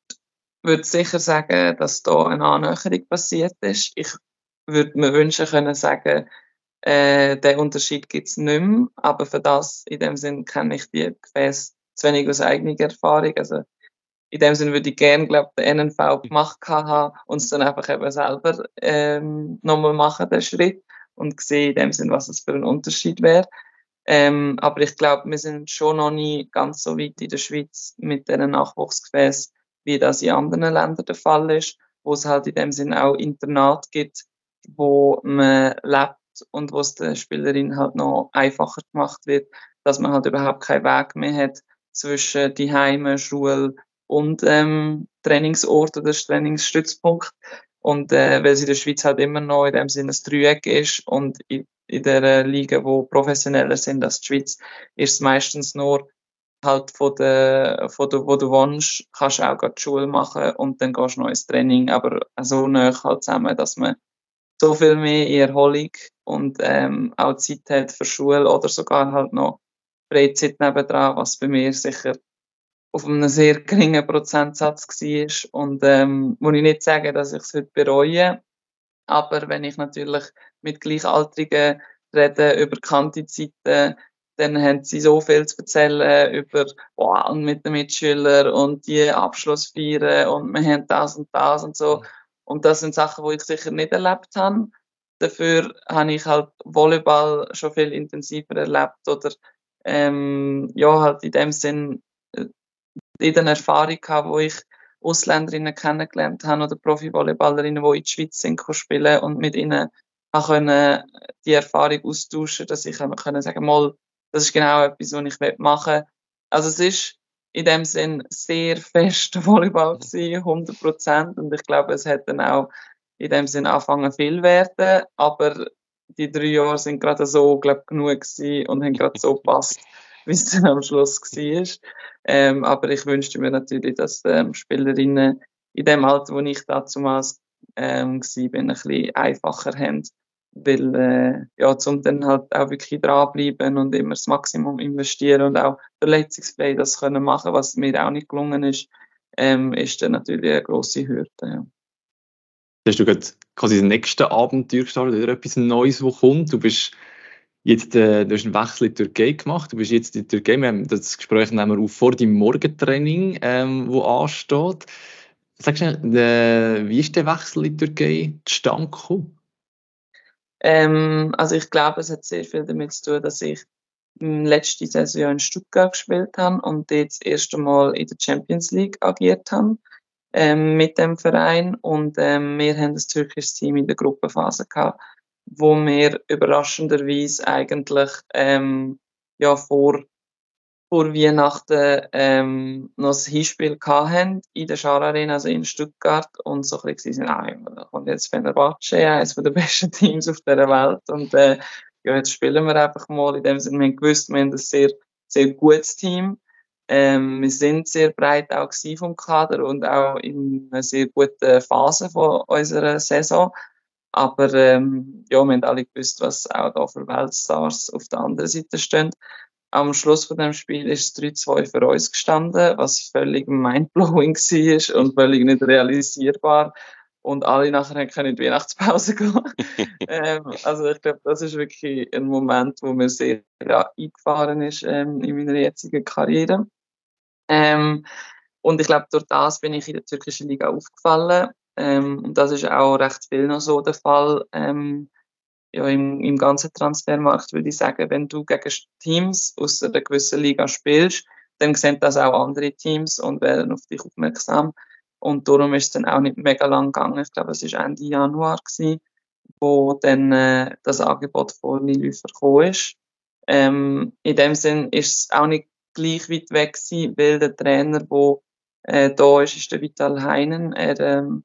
würd sicher sagen, dass da eine Annäherung passiert ist. Ich würde mir wünschen können sagen, äh, den Unterschied gibt es nicht mehr, aber für das in dem Sinn kenne ich die Gefäße zu wenig aus eigener Erfahrung. Also in dem Sinne würde ich gerne, glaube den NNV gemacht haben und es dann einfach eben selber ähm, nochmal machen, den Schritt und sehen in dem Sinne, was es für ein Unterschied wäre. Ähm, aber ich glaube, wir sind schon noch nie ganz so weit in der Schweiz mit diesen Nachwuchsgefäßen, wie das in anderen Ländern der Fall ist, wo es halt in dem Sinne auch Internat gibt, wo man lebt und wo es der Spielerin halt noch einfacher gemacht wird, dass man halt überhaupt keinen Weg mehr hat, zwischen die Heime, Schule und ähm, Trainingsort oder Trainingsstützpunkt. Und äh, weil es in der Schweiz halt immer noch in dem Sinne ein Dreieck ist und in, in der Liga, wo professioneller sind als die Schweiz, ist es meistens nur halt von der, von der, wo du wohnst, kannst du auch gerade die Schule machen und dann gehst du noch ins Training, aber so nah halt zusammen, dass man so viel mehr in Erholung und ähm, auch Zeit hat für Schule oder sogar halt noch Freizeit nebendran, was bei mir sicher auf einem sehr geringen Prozentsatz war. Und ähm, muss ich nicht sagen, dass ich es heute bereue, aber wenn ich natürlich mit Gleichaltrigen rede über Kantizeiten, dann haben sie so viel zu erzählen über wow, und mit den Mitschülern und die Abschlussfeiern und wir haben das und das und so. Und das sind Sachen, die ich sicher nicht erlebt habe. Dafür habe ich halt Volleyball schon viel intensiver erlebt oder ähm, ja, halt in dem Sinn äh, in der Erfahrung gehabt, wo ich Ausländerinnen kennengelernt habe oder Profi-Volleyballerinnen, die in die Schweiz sind, spielen und mit ihnen können die Erfahrung austauschen, dass ich können sagen, mal, das ist genau etwas, was ich machen will. Also es ist in dem Sinn sehr fest Volleyball gewesen, 100 Prozent und ich glaube, es hat dann auch in dem Sinn angefangen viel werden, aber die drei Jahre sind gerade so, glaube genug gewesen und haben gerade so gepasst, wie es dann am Schluss war. Ähm, aber ich wünschte mir natürlich, dass ähm, Spielerinnen in dem Alter, wo ich damals ähm, war, ein bisschen einfacher haben. Weil, äh, ja, zum dann halt auch wirklich dranbleiben und immer das Maximum investieren und auch verletzungsfrei das können machen, was mir auch nicht gelungen ist, ähm, ist dann natürlich eine grosse Hürde. Ja hast du gerade quasi das nächste Abenteuer gestartet oder etwas Neues, das kommt. Du bist jetzt, äh, du hast einen Wechsel in die Türkei gemacht. Du bist jetzt in der Türkei. Wir haben das Gespräch nehmen wir auf vor deinem Morgentraining, ähm, wo ansteht. Sag schnell, äh, wie ist der Wechsel in die Türkei zustande gekommen? Ähm, also ich glaube, es hat sehr viel damit zu tun, dass ich letzte Saison in Stuttgart gespielt habe und dort das erste Mal in der Champions League agiert habe ähm, mit dem Verein. Und ähm, wir haben das türkische Team in der Gruppenphase gehabt, wo wir überraschenderweise eigentlich ähm, ja vor vor Weihnachten ähm, noch ein Hinspiel hatten in der Schar Arena, also in Stuttgart. Und so ein bisschen ah, da kommt jetzt Fenerbahce, eines der besten Teams auf der Welt. Und äh, ja, jetzt spielen wir einfach mal. In dem Sinne, wir haben gewusst, wir haben ein sehr, sehr gutes Team ähm, wir sind sehr breit auch vom Kader und auch in einer sehr guten Phase von unserer Saison. Aber ähm, ja, wir haben alle gewusst, was auch da für Weltstars auf der anderen Seite stehen. Am Schluss von dem Spiel ist es 3-2 für uns gestanden, was völlig mindblowing war und völlig nicht realisierbar. Und alle nachher können in die Weihnachtspause gehen. ähm, also ich glaube, das ist wirklich ein Moment, wo mir sehr ja, eingefahren ist ähm, in meiner jetzigen Karriere. Ähm, und ich glaube, durch das bin ich in der türkischen Liga aufgefallen. Ähm, und das ist auch recht viel noch so der Fall. Ähm, ja, im, im ganzen Transfermarkt würde ich sagen, wenn du gegen Teams aus einer gewissen Liga spielst, dann sehen das auch andere Teams und werden auf dich aufmerksam. Und darum ist es dann auch nicht mega lang gegangen. Ich glaube, es war Ende Januar, gewesen, wo dann äh, das Angebot von Lilüfer gekommen ist. Ähm, in dem Sinn ist es auch nicht gleich weit weg gewesen, weil der Trainer, der äh, da ist, ist der Vital Heinen. Er ähm,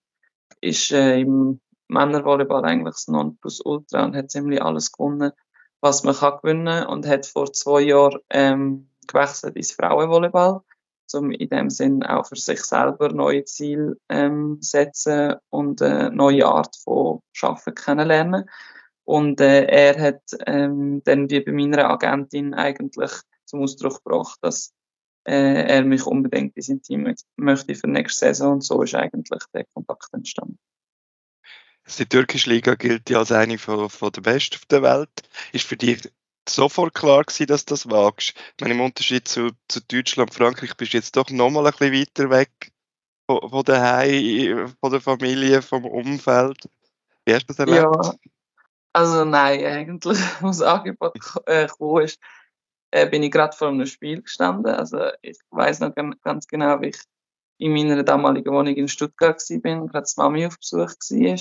ist äh, im Männervolleyball eigentlich das Nonplusultra und hat ziemlich alles gewonnen, was man kann gewinnen und hat vor zwei Jahren ähm, gewechselt ins Frauenvolleyball, um in dem Sinn auch für sich selber neue Ziele ähm, setzen und eine neue Art von Schaffen kennenlernen. Und äh, er hat ähm, dann wie bei meiner Agentin eigentlich zum Ausdruck gebracht, dass äh, er mich unbedingt in sein Team möchte für nächste Saison und so ist eigentlich der Kontakt entstanden. Die türkische Liga gilt ja als eine von, von der besten der Welt. Ist für dich sofort klar gewesen, dass du das wagst? Ich meine, im Unterschied zu, zu Deutschland, Frankreich bist du jetzt doch nochmal ein bisschen weiter weg von, von daheim, von der Familie, vom Umfeld. Wie hast du das erlebt? Ja, also nein, eigentlich, was Angebot äh, gekommen ist, äh, bin ich gerade vor einem Spiel gestanden. Also ich weiß noch ganz genau, wie ich in meiner damaligen Wohnung in Stuttgart war, gerade die Mami auf Besuch war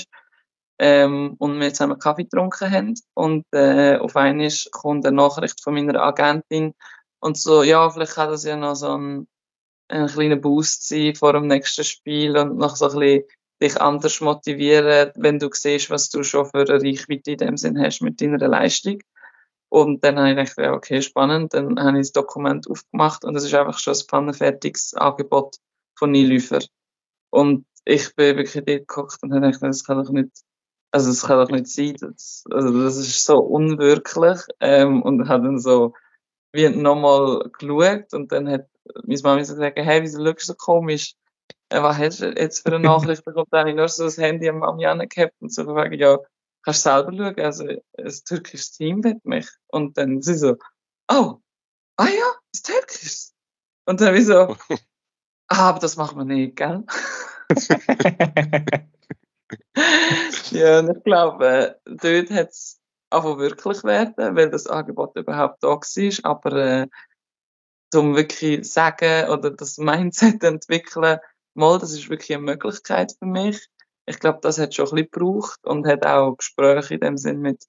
ähm, und wir zusammen Kaffee getrunken haben. Und äh, auf einmal kommt eine Nachricht von meiner Agentin und so, ja, vielleicht kann das ja noch so ein, ein kleiner Boost sein vor dem nächsten Spiel und noch so ein bisschen dich anders motivieren, wenn du siehst, was du schon für eine Reichweite in dem Sinn hast mit deiner Leistung. Und dann habe ich gedacht, okay, spannend. Dann habe ich das Dokument aufgemacht und es ist einfach schon ein pannenfertiges Angebot von Nielüfer. Und ich bin wirklich dort geguckt und habe gedacht, das kann doch nicht also das kann doch nicht sein. Das, also das ist so unwirklich. Ähm, und hat dann so wie nochmal geschaut und dann hat meine Mama gesagt, hey, wieso schaust du so komisch? Äh, was hast du jetzt für eine Nachricht bekommen? Dann habe ich nur so das Handy am Mami angehabt und so gefragt, ja, kannst du selber schauen? Also ein türkisches Team will mich. Und dann sie so, oh, ah ja, das türkisch. Und dann habe ich so, ah, aber das machen wir nicht, gell? ja, und ich glaube, dort hat es einfach wirklich werden, weil das Angebot überhaupt da war. Aber äh, um wirklich sagen oder das Mindset entwickeln, mal, das ist wirklich eine Möglichkeit für mich. Ich glaube, das hat schon ein bisschen gebraucht und hat auch Gespräche in dem Sinn mit,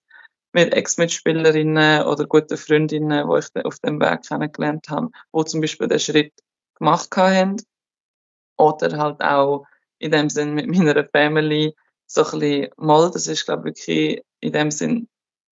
mit Ex-Mitspielerinnen oder guten Freundinnen, die ich auf dem Weg kennengelernt habe, wo zum Beispiel den Schritt gemacht haben. Oder halt auch in dem Sinn mit meiner Family so ein bisschen, mal, das ist, glaube ich, wirklich in dem Sinn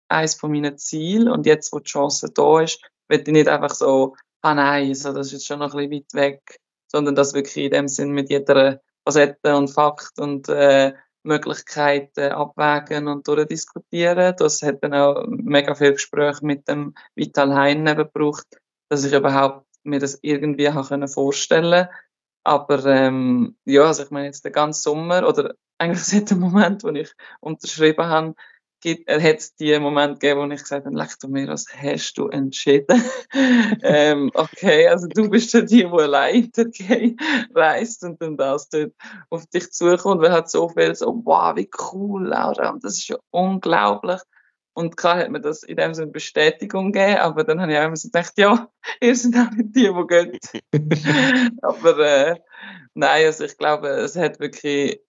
eines von meinen Zielen. Und jetzt, wo die Chance da ist, will ich nicht einfach so, ah nein, so, das ist jetzt schon noch ein bisschen weit weg, sondern das wirklich in dem Sinn mit jeder Facette und Fakt und äh, Möglichkeiten abwägen und durchdiskutieren. Das hat dann auch mega viel Gespräche mit dem Vital Hein gebraucht, dass ich überhaupt mir das irgendwie vorstellen aber ähm, ja, also ich meine jetzt den ganzen Sommer oder eigentlich seit dem Moment, wo ich unterschrieben habe, gibt, er hat es die Moment gegeben, wo ich gesagt habe, leck du mir, was hast du entschieden? ähm, okay, also du bist ja die, die allein reist und dann das dort auf dich zukommt, weil hat so viel so, wow, wie cool, Laura, und das ist ja unglaublich. Und klar hat mir das in dem Sinne Bestätigung gegeben, aber dann habe ich auch immer so gedacht, ja, ihr seid auch nicht die, die gehen. aber äh, nein, also ich glaube, es hat wirklich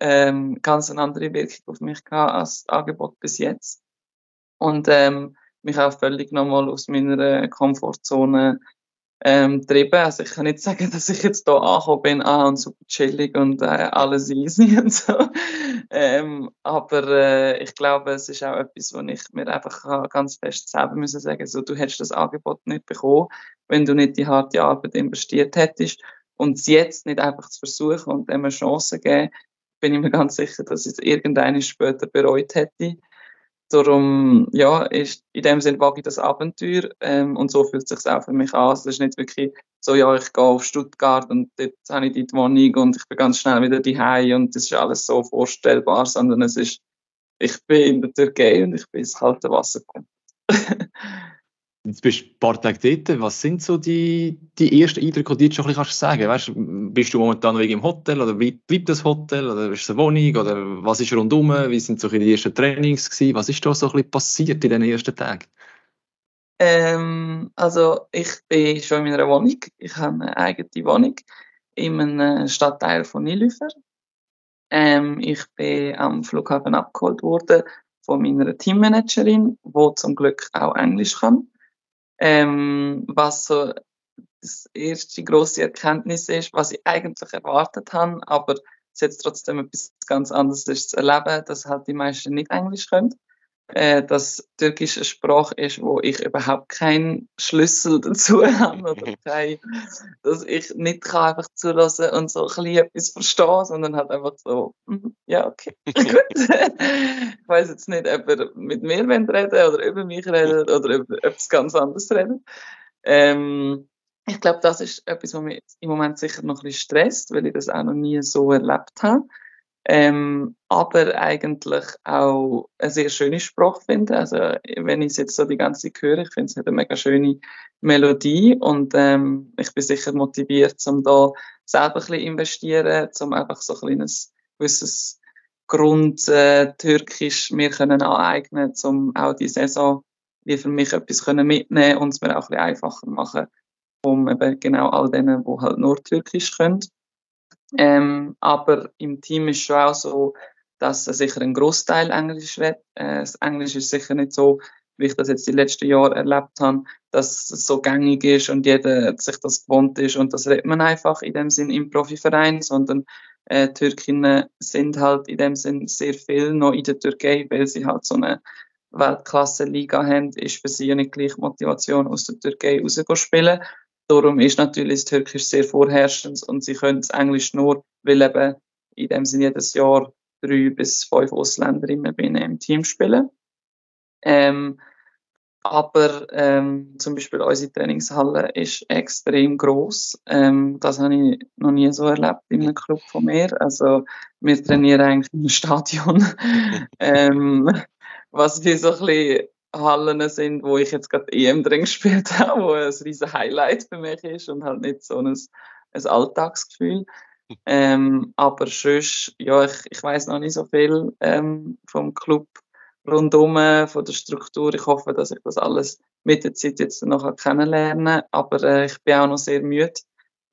ähm, ganz eine andere Wirkung auf mich gehabt als das Angebot bis jetzt. Und ähm, mich auch völlig nochmal aus meiner Komfortzone ähm, treiben. Also ich kann nicht sagen, dass ich jetzt hier angekommen bin, ah, und super chillig und äh, alles easy und so. ähm, aber äh, ich glaube, es ist auch etwas, wo ich mir einfach ganz fest selber müssen sagen, so, du hättest das Angebot nicht bekommen, wenn du nicht die harte Arbeit investiert hättest. Und es jetzt nicht einfach zu versuchen und dem eine Chance geben, bin ich mir ganz sicher, dass ich es irgendeine später bereut hätte. Darum, ja, ist, in dem Sinne wage ich das Abenteuer ähm, und so fühlt es sich auch für mich an. Also, es ist nicht wirklich so, ja, ich gehe auf Stuttgart und dort habe ich die Wohnung und ich bin ganz schnell wieder daheim und das ist alles so vorstellbar, sondern es ist, ich bin in der Türkei und ich bin ins kalte Wasser gekommen. Jetzt bist du ein paar Tage dort. Was sind so die, die ersten Eindrücke, die du schon ein bisschen sagen kannst? Bist du momentan wegen im Hotel oder bleibt das Hotel oder ist es eine Wohnung oder was ist rundum? Wie sind so die ersten Trainings gewesen? Was ist da so ein bisschen passiert in den ersten Tagen? Ähm, also ich bin schon in meiner Wohnung. Ich habe eine eigene Wohnung in einem Stadtteil von Nilüfer. Ähm, ich bin am Flughafen abgeholt worden von meiner Teammanagerin, die zum Glück auch Englisch kann. Ähm, was so das erste große Erkenntnis ist, was ich eigentlich erwartet habe, aber es jetzt trotzdem etwas ganz anderes ist zu erleben, dass halt die meisten nicht Englisch können äh, dass Türkisch eine Sprache ist, wo ich überhaupt keinen Schlüssel dazu habe oder kein, dass ich nicht kann einfach zulassen und so ein bisschen etwas verstehen, sondern halt einfach so, mm, ja, okay, gut. ich weiß jetzt nicht, ob er mit mir reden oder über mich reden oder über etwas ganz anderes reden. Ähm, ich glaube, das ist etwas, was mich im Moment sicher noch ein bisschen stresst, weil ich das auch noch nie so erlebt habe. Ähm, aber eigentlich auch eine sehr schöne Sprache finde. Also wenn ich es jetzt so die ganze Zeit höre, ich finde es eine mega schöne Melodie und ähm, ich bin sicher motiviert, um da selber ein bisschen investieren, um einfach so ein kleines gewisses Grund äh, Türkisch mir können aneignen, um auch die Saison wie für mich etwas können mitnehmen und es mir auch ein bisschen einfacher machen, um eben genau all denen, die halt nur Türkisch können. Ähm, aber im Team ist schon auch so, dass er sicher ein Großteil Englisch redet. Äh, das Englisch ist sicher nicht so, wie ich das jetzt die letzten Jahre erlebt habe, dass es so gängig ist und jeder sich das gewohnt ist und das redet man einfach in dem Sinn im Profiverein, sondern äh, Türkinnen sind halt in dem Sinn sehr viel noch in der Türkei, weil sie halt so eine Weltklasse-Liga haben, ist für sie nicht gleich Motivation aus der Türkei rauszuspielen. Darum ist natürlich das Türkisch sehr vorherrschend und sie können das Englisch nur, weil eben in dem Sinne jedes Jahr drei bis fünf Ausländerinnen bei ihnen im Team spielen. Ähm, aber ähm, zum Beispiel unsere Trainingshalle ist extrem groß. Ähm, das habe ich noch nie so erlebt in einem Club von mir. Also wir trainieren eigentlich im Stadion, ähm, was wie so ein bisschen Hallen sind, wo ich jetzt gerade EM drin gespielt habe, wo ein riesen Highlight für mich ist und halt nicht so ein, ein Alltagsgefühl. Ähm, aber sonst, ja, ich, ich weiß noch nicht so viel ähm, vom Club rundum, von der Struktur. Ich hoffe, dass ich das alles mit der Zeit jetzt noch kennenlernen Aber äh, ich bin auch noch sehr müde,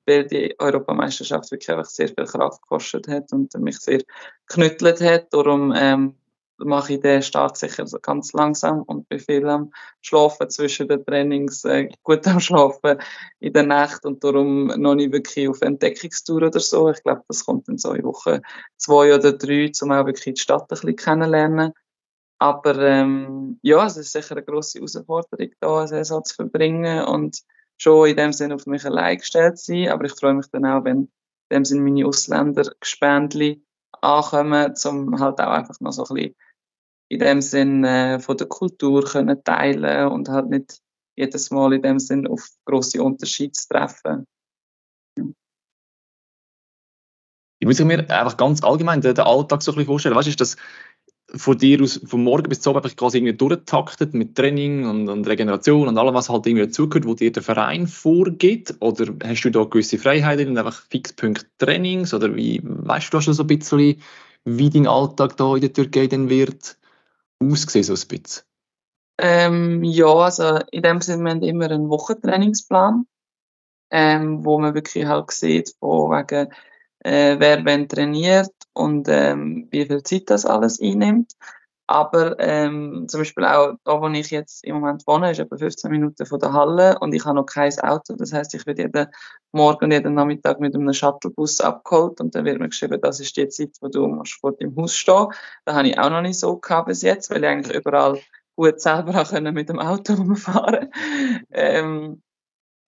weil die Europameisterschaft wirklich einfach sehr viel Kraft gekostet hat und mich sehr knüttelt hat. Darum ähm, mache ich den Start sicher ganz langsam und bin viel am Schlafen zwischen den Trainings, äh, gut am Schlafen in der Nacht und darum noch nicht wirklich auf Entdeckungstour oder so. Ich glaube, das kommt dann so in Woche zwei oder drei, um auch wirklich die Stadt ein bisschen kennenlernen. Aber ähm, ja, es ist sicher eine grosse Herausforderung, da eine Saison zu verbringen und schon in dem Sinne auf mich allein gestellt zu sein. Aber ich freue mich dann auch, wenn in dem Sinne meine Ausländer Gespendli ankommen, um halt auch einfach noch so ein bisschen in dem Sinn äh, von der Kultur können teilen und halt nicht jedes Mal in dem Sinn auf große Unterschiede zu treffen. Ich muss mir einfach ganz allgemein den, Alltag so ein bisschen vorstellen. Weißt du, ist das von dir aus, von morgen bis zum Abend quasi irgendwie durchtaktet mit Training und, und, Regeneration und allem, was halt irgendwie dazugehört, wo dir der Verein vorgibt? Oder hast du da gewisse Freiheiten und einfach Fixpunkt Trainings? Oder wie, weißt du schon so ein bisschen, wie dein Alltag da in der Türkei dann wird? Ausgesehen, so ein bisschen? Ähm, ja, also in dem Sinne, wir haben immer einen Wochentrainingsplan, ähm, wo man wirklich halt sieht, wo wegen, äh, wer wenn trainiert und ähm, wie viel Zeit das alles einnimmt. Aber ähm, zum Beispiel auch da, wo ich jetzt im Moment wohne, ist etwa 15 Minuten von der Halle und ich habe noch kein Auto. Das heißt, ich werde jeden Morgen und jeden Nachmittag mit einem Shuttlebus abgeholt und dann wird mir geschrieben, das ist die Zeit, wo du musst vor dem Haus stehen. Das habe ich auch noch nicht so gehabt bis jetzt, weil ich eigentlich überall gut selber auch können mit dem Auto rumfahren. ähm,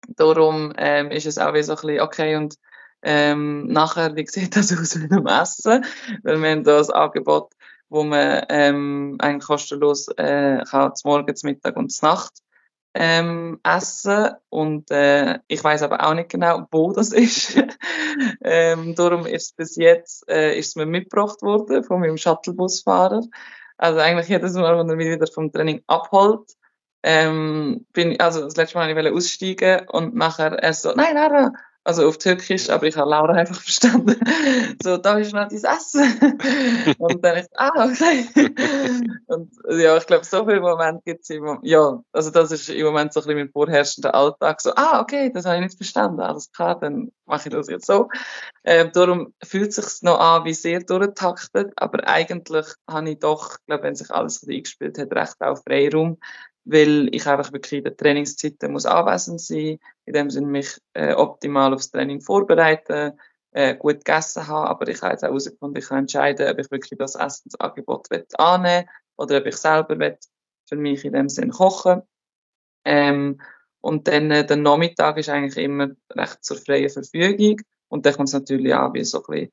darum ähm, ist es auch wie so ein bisschen okay und ähm, nachher, wie sieht das aus mit dem Essen? Weil wir haben da das Angebot wo man ähm, eigentlich kostenlos äh, kann zum Morgen, zum Mittag und zur Nacht ähm, essen und äh, ich weiß aber auch nicht genau, wo das ist. ähm, darum ist bis jetzt äh, ist es mir mitgebracht worden von meinem Shuttlebusfahrer. Also eigentlich jedes Mal, wenn er mich wieder vom Training abholt, ähm, bin, also das letzte Mal ich aussteigen und nachher er so, nein, Lara, also auf Türkisch, aber ich habe Laura einfach verstanden. so, da ist noch dein Essen. und dann ich, ah, okay. und ja, ich glaube, so viele Momente gibt es im ja, also das ist im Moment so ein bisschen mein vorherrschender Alltag. So, ah, okay, das habe ich nicht verstanden, alles klar, dann mache ich das jetzt so. Ähm, darum fühlt es sich noch an wie sehr durchtaktet, aber eigentlich habe ich doch, ich glaube, wenn sich alles eingespielt hat, recht auch Freiraum weil ich einfach wirklich in den Trainingszeiten muss anwesend sein, in dem Sinne mich äh, optimal aufs Training vorbereiten, äh, gut gegessen haben, aber ich habe jetzt auch herausgefunden, ich kann entscheiden, ob ich wirklich das Essensangebot annehmen oder ob ich selber will, für mich in dem Sinne kochen. Ähm, und dann äh, der Nachmittag ist eigentlich immer recht zur freien Verfügung und dann kommt es natürlich an, wie so ein bisschen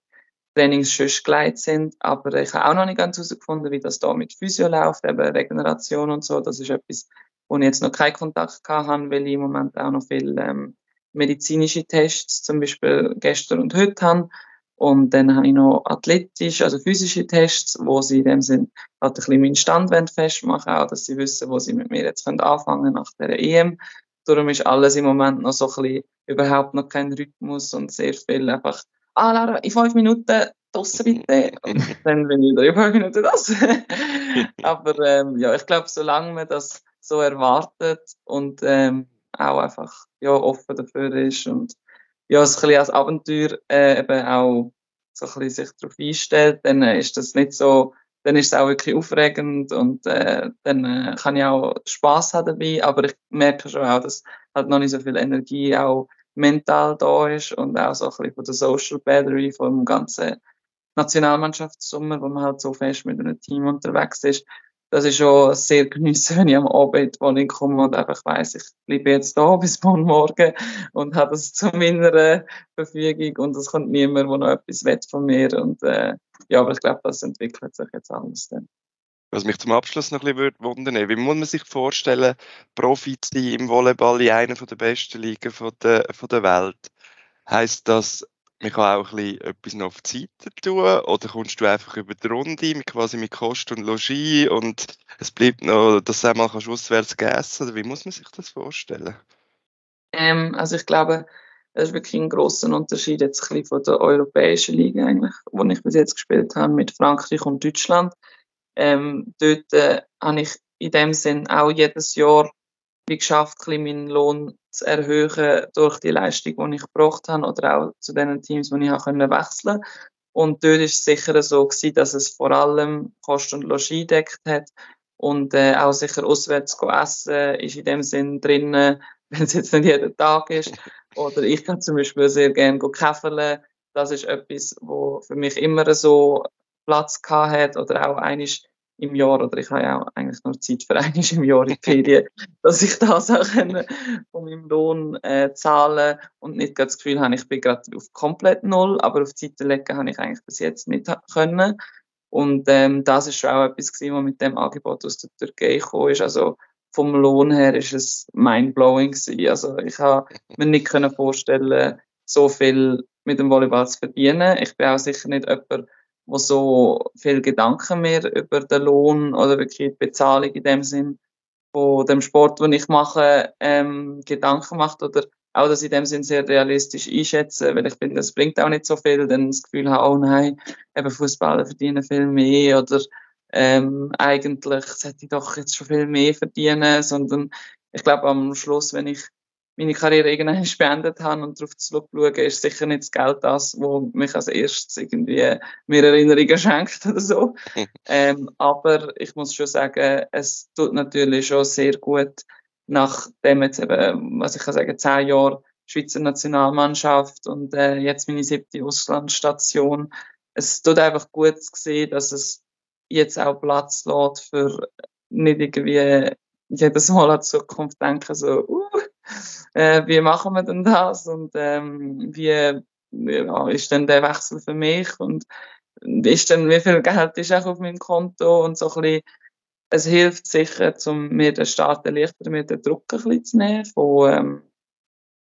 Trainings schon geleitet sind. Aber ich habe auch noch nicht ganz herausgefunden, wie das da mit Physio läuft, eben Regeneration und so. Das ist etwas, wo ich jetzt noch keinen Kontakt habe, weil ich im Moment auch noch viele ähm, medizinische Tests, zum Beispiel gestern und heute habe. Und dann habe ich noch athletische, also physische Tests, wo sie in dem Sinn halt ein bisschen meinen Stand festmachen, auch dass sie wissen, wo sie mit mir jetzt können anfangen nach der EM. Darum ist alles im Moment noch so ein bisschen überhaupt noch kein Rhythmus und sehr viel einfach ah Laura, in fünf Minuten draussen bitte. Und dann bin ich wieder in fünf Minuten das. Aber ähm, ja, ich glaube, solange man das so erwartet und ähm, auch einfach ja, offen dafür ist und ja, es ein bisschen als Abenteuer äh, eben auch so ein bisschen sich darauf einstellt, dann äh, ist das nicht so, dann ist es auch wirklich aufregend und äh, dann äh, kann ich auch Spaß haben dabei, aber ich merke schon auch, dass halt noch nicht so viel Energie auch mental da ist und auch so ein bisschen von der Social Battery vom ganzen Nationalmannschaftssommer, wo man halt so fest mit einem Team unterwegs ist. Das ist schon sehr geniessen, wenn ich am Abend wo ich komme und einfach weiss, ich bleibe jetzt da bis morgen und habe das zu meiner Verfügung und es kommt niemand, der noch etwas will von mir und äh, ja, aber ich glaube, das entwickelt sich jetzt alles dann. Was mich zum Abschluss noch ein bisschen wundern wie muss man sich vorstellen, Profi zu sein im Volleyball in einer der besten Ligen von der, von der Welt? Heißt das, man kann auch ein bisschen etwas noch auf die Seite tun oder kommst du einfach über die Runde quasi mit Kost und Logis und es bleibt noch, dass du einmal kannst auswärts essen oder wie muss man sich das vorstellen? Ähm, also ich glaube, es ist wirklich ein großer Unterschied jetzt ein bisschen von der europäischen Liga eigentlich, wo ich bis jetzt gespielt habe mit Frankreich und Deutschland. Ähm, dort äh, habe ich in dem Sinn auch jedes Jahr wie geschafft, ein meinen Lohn zu erhöhen durch die Leistung, die ich gebracht habe oder auch zu den Teams, die ich können wechseln Und dort ist es sicher so gewesen, dass es vor allem Kost und Logis deckt hat und äh, auch sicher auswärts essen ist in dem Sinn drin, wenn es jetzt nicht jeden Tag ist. Oder ich kann zum Beispiel sehr gerne käfeln. Das ist etwas, wo für mich immer so Platz gehabt hat oder auch einisch im Jahr, oder ich habe ja auch eigentlich nur Zeit für einisch im Jahr in Ferien, dass ich das auch von meinem Lohn äh, zahlen und nicht das Gefühl habe, ich bin gerade auf komplett null, aber auf Seite legen habe ich eigentlich bis jetzt nicht können. Und ähm, das ist schon auch etwas gewesen, was mit dem Angebot aus der Türkei gekommen ist. Also vom Lohn her ist es mindblowing gewesen. Also ich habe mir nicht können vorstellen, so viel mit dem Volleyball zu verdienen. Ich bin auch sicher nicht jemand, wo so viel Gedanken mehr über den Lohn oder wirklich die Bezahlung in dem Sinn von dem Sport, den ich mache, ähm, Gedanken macht oder auch das in dem Sinn sehr realistisch einschätzen, weil ich finde, das bringt auch nicht so viel, dann das Gefühl habe, oh nein, eben Fußballer verdienen viel mehr oder ähm, eigentlich sollte ich doch jetzt schon viel mehr verdienen, sondern ich glaube am Schluss, wenn ich meine Karriere irgendwann beendet habe und darauf zurückschauen, ist sicher nicht das Geld das, was mich als erstes irgendwie mir Erinnerungen schenkt oder so. ähm, aber ich muss schon sagen, es tut natürlich schon sehr gut, nachdem jetzt eben, was ich kann sagen, zehn Jahre Schweizer Nationalmannschaft und äh, jetzt meine siebte Auslandsstation. Es tut einfach gut zu sehen, dass es jetzt auch Platz lässt für nicht irgendwie jedes Mal an die Zukunft denken, so, uh, äh, wie machen wir denn das? Und ähm, wie ja, ist denn der Wechsel für mich? Und ist denn, wie viel Geld ist auch auf meinem Konto? Und so ein bisschen, es hilft sicher, um mir den Start erleichtern, mir den Druck ein bisschen zu nehmen von, ähm,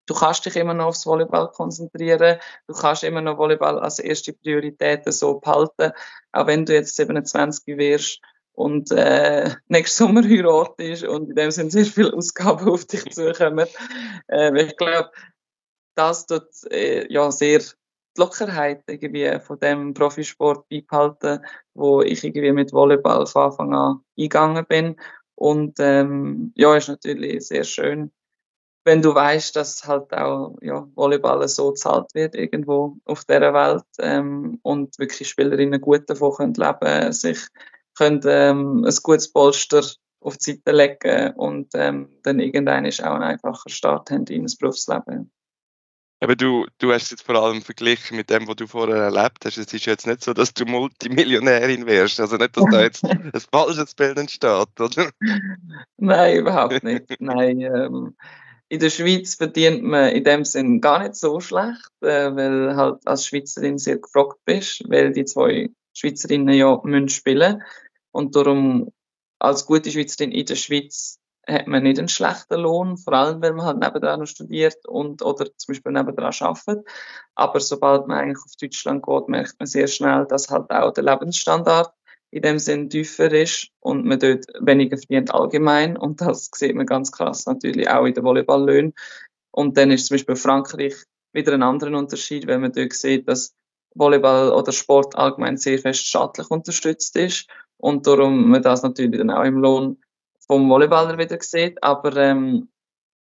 du kannst dich immer noch aufs Volleyball konzentrieren, du kannst immer noch Volleyball als erste Priorität so behalten, auch wenn du jetzt 27 wirst und äh, nächsten Sommer heiratest und in dem sind sehr viele Ausgaben auf dich zukommen. Äh, ich glaube, das tut äh, ja sehr die Lockerheit irgendwie von dem Profisport beibehalten, wo ich irgendwie mit Volleyball von Anfang an eingegangen bin. Und ähm, ja, ist natürlich sehr schön, wenn du weißt, dass halt auch ja, Volleyball so zahlt wird irgendwo auf der Welt ähm, und wirklich Spielerinnen gut davon können leben, sich können ähm, ein gutes Polster auf die Seite legen und ähm, dann irgendwann ist auch ein einfacher Start haben in das Berufsleben. Aber du, du hast es jetzt vor allem verglichen mit dem, was du vorher erlebt hast. Es ist jetzt nicht so, dass du Multimillionärin wärst. Also nicht, dass da jetzt ein falsches Bild entsteht, oder? Nein, überhaupt nicht. Nein, ähm, in der Schweiz verdient man in dem Sinn gar nicht so schlecht, äh, weil halt als Schweizerin sehr gefragt bist, weil die zwei Schweizerinnen ja müssen spielen und darum als gute Schweizerin in der Schweiz hat man nicht einen schlechten Lohn, vor allem wenn man halt nebenan noch studiert und oder zum Beispiel nebenan arbeitet. Aber sobald man eigentlich auf Deutschland geht, merkt man sehr schnell, dass halt auch der Lebensstandard in dem Sinn tiefer ist und man dort weniger verdient allgemein. Und das sieht man ganz krass natürlich auch in den Volleyballlöhnen. Und dann ist zum Beispiel Frankreich wieder ein anderer Unterschied, wenn man dort sieht, dass Volleyball oder Sport allgemein sehr fest staatlich unterstützt ist und darum man das natürlich dann auch im Lohn vom Volleyballer wieder sieht. Aber ähm,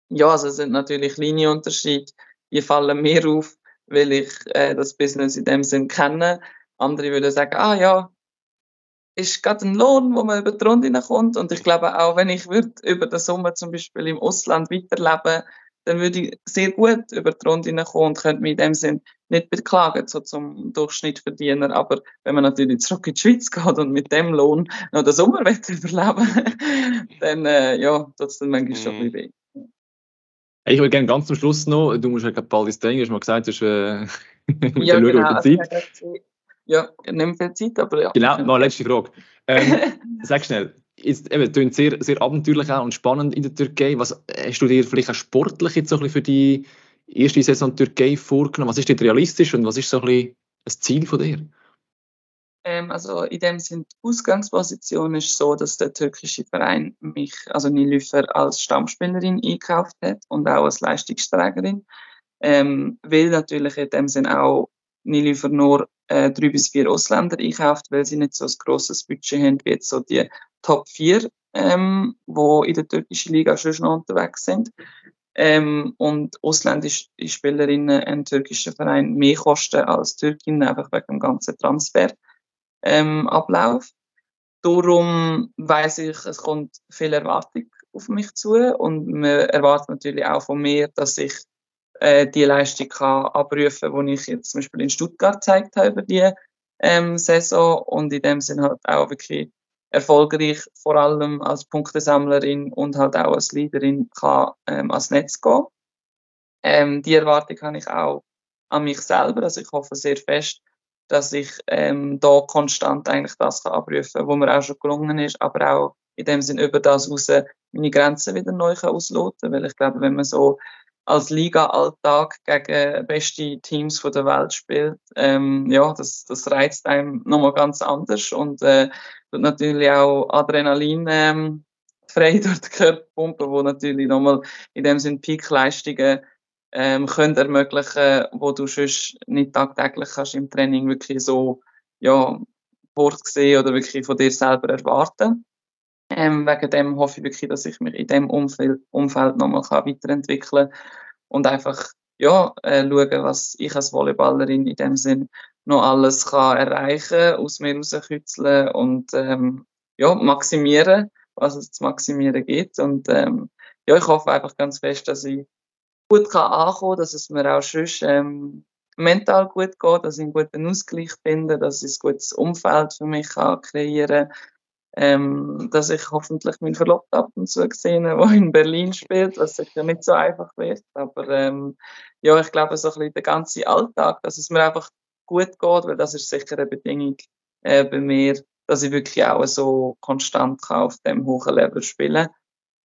ja, also es sind natürlich kleine Unterschiede, die fallen mir auf, weil ich äh, das Business in dem Sinn kenne. Andere würden sagen, ah ja, ist gerade ein Lohn, wo man über die Runde kommt. Und ich glaube auch, wenn ich würde über den Sommer zum Beispiel im Ausland weiterleben, dann würde ich sehr gut über die Runde kommen und könnte mich in dem Sinn nicht beklagen, so zum Durchschnittsverdiener. Aber wenn man natürlich zurück in die Schweiz geht und mit dem Lohn noch den Sommer überleben dann äh, ja, tut es dann manchmal schon ein bisschen weh. Ich würde gerne ganz zum Schluss noch, du musst ja bald ins Training, du hast mal gesagt, du hast äh, ja, genau, also, Zeit. Ja, nicht viel Zeit, aber ja. Genau, noch eine letzte Frage. Ähm, sag schnell, es klingt sehr, sehr abenteuerlich und spannend in der Türkei. Was hast du dir vielleicht auch sportlich jetzt so ein bisschen für die erste Saison Türkei vorgenommen? Was ist denn realistisch und was ist so ein bisschen das Ziel von dir? Ähm, also in dem Sinn, die Ausgangsposition ist so, dass der türkische Verein mich, also Nilüfer, als Stammspielerin einkauft hat und auch als Leistungsträgerin. Ähm, will natürlich in dem Sinn auch Nilüfer nur äh, drei bis vier Ausländer einkauft, weil sie nicht so ein grosses Budget haben wie jetzt so die Top 4, ähm, wo in der türkischen Liga schon unterwegs sind. Ähm, und ausländische Spielerinnen einen türkischen Verein mehr kosten als Türkinnen, einfach wegen dem ganzen Transferablauf. Ähm, Ablauf. Darum weiß ich, es kommt viel Erwartung auf mich zu und man erwartet natürlich auch von mir, dass ich äh, die Leistung kann abrufen kann, die ich jetzt zum Beispiel in Stuttgart gezeigt habe über die ähm, Saison und in dem Sinne halt auch wirklich erfolgreich, vor allem als Punktesammlerin und halt auch als Leaderin kann ähm, ans Netz gehen. Ähm, die Erwartung habe ich auch an mich selber. Also ich hoffe sehr fest, dass ich ähm, da konstant eigentlich das kann abrufen, wo mir auch schon gelungen ist, aber auch in dem Sinn über das raus meine Grenzen wieder neu ausloten, weil ich glaube, wenn man so als Liga-Alltag gegen beste Teams von der Welt spielt, ähm, ja, das, das reizt einem nochmal ganz anders und äh, tut natürlich auch Adrenalin ähm, frei durch den Körper pumpen, wo natürlich nochmal in dem Sinn Peak-Leistungen ähm, können ermöglichen, wo du sonst nicht tagtäglich kannst im Training wirklich so ja, Wort sehen oder wirklich von dir selber erwarten. Ähm, wegen dem hoffe ich wirklich, dass ich mich in dem Umfeld, Umfeld nochmal weiterentwickeln kann und einfach ja, äh, schauen, was ich als Volleyballerin in dem Sinn noch alles kann erreichen, aus mir rauskützeln und ähm, ja, maximieren, was es zu maximieren gibt. Und ähm, ja, ich hoffe einfach ganz fest, dass ich gut kann ankommen, dass es mir auch sonst ähm, mental gut geht, dass ich einen guten Ausgleich finde, dass ich ein gutes Umfeld für mich kann kreieren kann ähm, dass ich hoffentlich meinen Verlobten ab und zu gesehen der in Berlin spielt, was sicher nicht so einfach wird. Aber ähm, ja, ich glaube, so ein bisschen der ganze Alltag, dass es mir einfach gut geht, weil das ist sicher eine Bedingung äh, bei mir, dass ich wirklich auch so konstant kann auf dem hohen Level spielen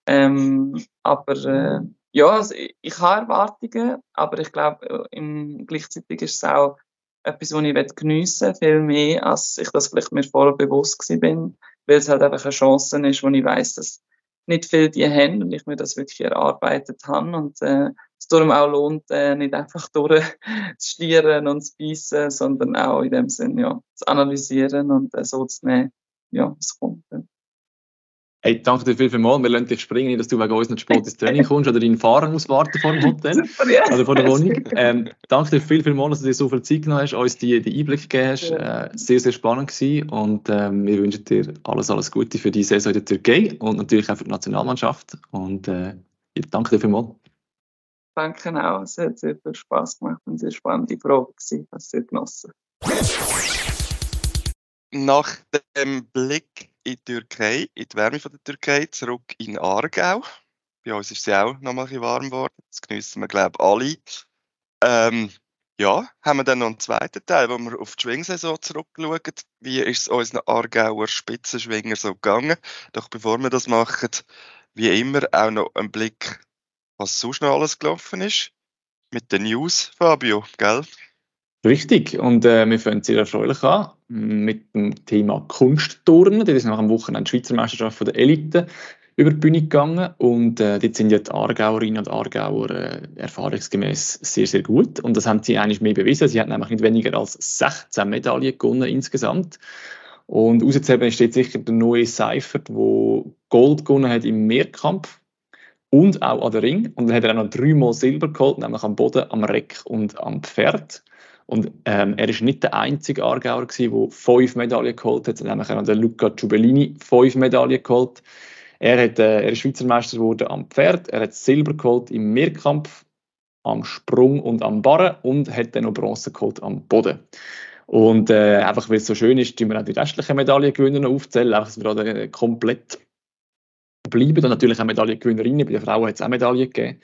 ähm, Aber äh, ja, also ich, ich habe Erwartungen, aber ich glaube, äh, gleichzeitig ist es auch etwas, was ich geniessen will, viel mehr, als ich das vielleicht mir vorher bewusst bin weil es halt einfach eine Chance ist, wo ich weiß, dass nicht viele die haben und ich mir das wirklich erarbeitet habe und äh, es darum auch lohnt, äh, nicht einfach durchzustieren und zu beißen, sondern auch in dem Sinn ja, zu analysieren und äh, so zu nehmen, ja, was kommt. Ja. Hey, danke dir viel, viel mal. Wir lassen dich springen, dass du wegen uns nicht spät ins Training kommst oder deinen Fahrer muss warten vor dem Hotel Super, ja. oder vor der Wohnung. Ähm, danke dir viel, viel mal, dass du dir so viel Zeit genommen hast, uns die, die Einblick gegeben hast. Äh, sehr, sehr spannend gewesen und ähm, wir wünschen dir alles, alles Gute für die Saison in der Türkei und natürlich auch für die Nationalmannschaft. Und äh, ja, danke dir viel mal. Danke auch. Es hat sehr viel Spaß gemacht und sehr spannende Frage gewesen. Ich habe es sehr genossen. Nach dem Blick in die Türkei, in die Wärme von der Türkei, zurück in Aargau. Bei uns ist ja auch noch mal ein bisschen warm geworden. Das geniessen wir, glaube ich, alle. Ähm, ja, haben wir dann noch einen zweiten Teil, wo wir auf die Schwingsaison zurückschauen. Wie ist es unseren Aargauer Spitzenschwinger so gegangen? Doch bevor wir das machen, wie immer auch noch ein Blick, was sonst noch alles gelaufen ist. Mit den News, Fabio, gell? Richtig, und äh, wir fangen sehr erfreulich an mit dem Thema Kunstturnen. Das ist nach am Wochenende die Schweizer Meisterschaft der Elite über die Bühne gegangen und äh, dort sind ja die Aargauerinnen und Aargauer äh, erfahrungsgemäß sehr, sehr gut und das haben sie eigentlich mehr bewiesen. Sie hatten nämlich nicht weniger als 16 Medaillen gewonnen insgesamt und auszuheben steht sicher der neue Seifert, der Gold gewonnen hat im Mehrkampf und auch an der Ring und dann hat er auch noch dreimal Silber geholt, nämlich am Boden, am Reck und am Pferd. Und ähm, er ist nicht der einzige Aargauer der fünf Medaillen geholt hat, nämlich auch der Luca Giubellini fünf Medaillen geholt. Er, hat, äh, er ist Schweizer Meister geworden am Pferd, er hat Silber geholt im Mehrkampf, am Sprung und am Barren und hat dann noch Bronze geholt am Boden. Und äh, einfach weil es so schön ist, tun wir auch die restlichen Medaillengewinner aufzählen, einfach, dass wir da äh, komplett bleiben. Und natürlich auch Medaillengewinnerinnen, bei den Frauen hat es auch Medaillen gegeben.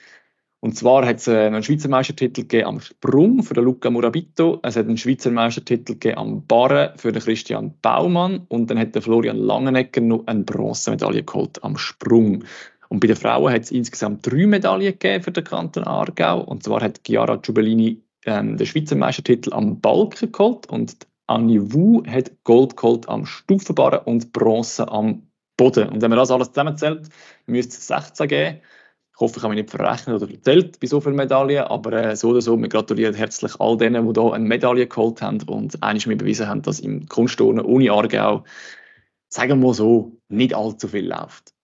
Und zwar hat es äh, einen Schweizer Meistertitel gegeben am Sprung für den Luca Murabito, es hat einen Schweizer Meistertitel gegeben am Barren für den Christian Baumann und dann hat der Florian Langenegger noch eine Bronzemedaille geholt am Sprung. Und bei den Frauen hat es insgesamt drei Medaillen gegeben für den Kanton Aargau. Und zwar hat Chiara Giubellini ähm, den Schweizer Meistertitel am Balken geholt und Annie Wu hat Gold geholt am Stufenbarren und Bronze am Boden. Und wenn man das alles zusammenzählt, müsste es 16 geben. Ich hoffe, ich habe mich nicht verrechnet oder erzählt bei so vielen Medaillen, aber äh, so oder so, wir gratulieren herzlich all denen, die hier eine Medaille geholt haben und eigentlich mir bewiesen haben, dass im Kunstturnen ohne Aargau, sagen wir mal so, nicht allzu viel läuft.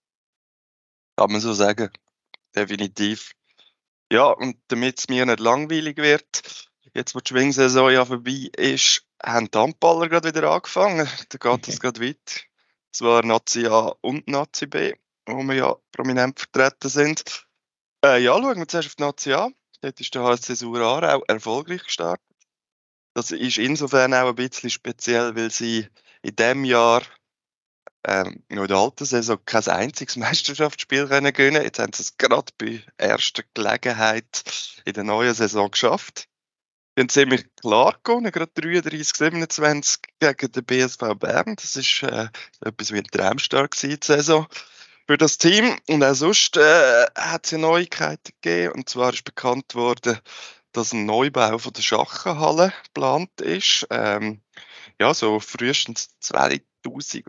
Kann man so sagen. Definitiv. Ja, und damit es mir nicht langweilig wird, jetzt wo die Schwingsaison ja vorbei ist, haben die Handballer gerade wieder angefangen. Da geht es gerade weiter. Zwar Nazi A und Nazi B wo wir ja prominent vertreten sind. Äh, ja, schauen wir zuerst auf die Nazi an. Dort ist der HSC Sura auch erfolgreich gestartet. Das ist insofern auch ein bisschen speziell, weil sie in diesem Jahr ähm, noch in der alten Saison kein einziges Meisterschaftsspiel können gewinnen Jetzt haben sie es gerade bei erster Gelegenheit in der neuen Saison geschafft. Sie haben ziemlich klar gewonnen, gerade 33, 27 gegen den BSV Bern. Das ist äh, etwas wie ein Traumstart gewesen, die Saison für das Team. Und auch sonst äh, hat es Neuigkeiten gegeben. Und zwar ist bekannt worden, dass ein Neubau von der Schachenhalle geplant ist. Ähm, ja, so frühestens 2030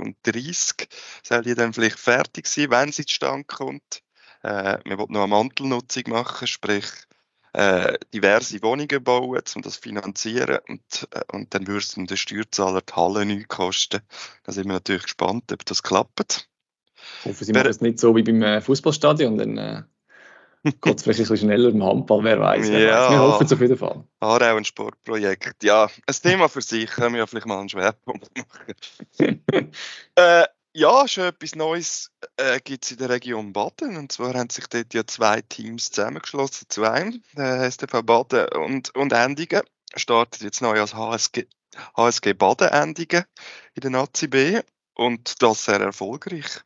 soll die dann vielleicht fertig sein, wenn sie zustande kommt. Äh, wir wollen noch eine Mantelnutzung machen, sprich äh, diverse Wohnungen bauen, um das zu finanzieren und, äh, und dann würde es den Steuerzahler die Halle nicht kosten. Da sind wir natürlich gespannt, ob das klappt. Ich hoffe, sie machen es nicht so wie beim äh, Fußballstadion, dann äh, geht es vielleicht ein bisschen schneller im Handball, wer weiß. Ja, Wir hoffen es auf jeden Fall. Auch ein Sportprojekt. Ja, ein Thema für sich, können wir ja vielleicht mal einen Schwerpunkt machen. äh, ja, schon etwas Neues äh, gibt es in der Region Baden. Und zwar haben sich dort ja zwei Teams zusammengeschlossen zu einem. Der STV Baden und, und Endigen startet jetzt neu als HSG, HSG Baden Endigen in der Nazi B. Und das sehr erfolgreich.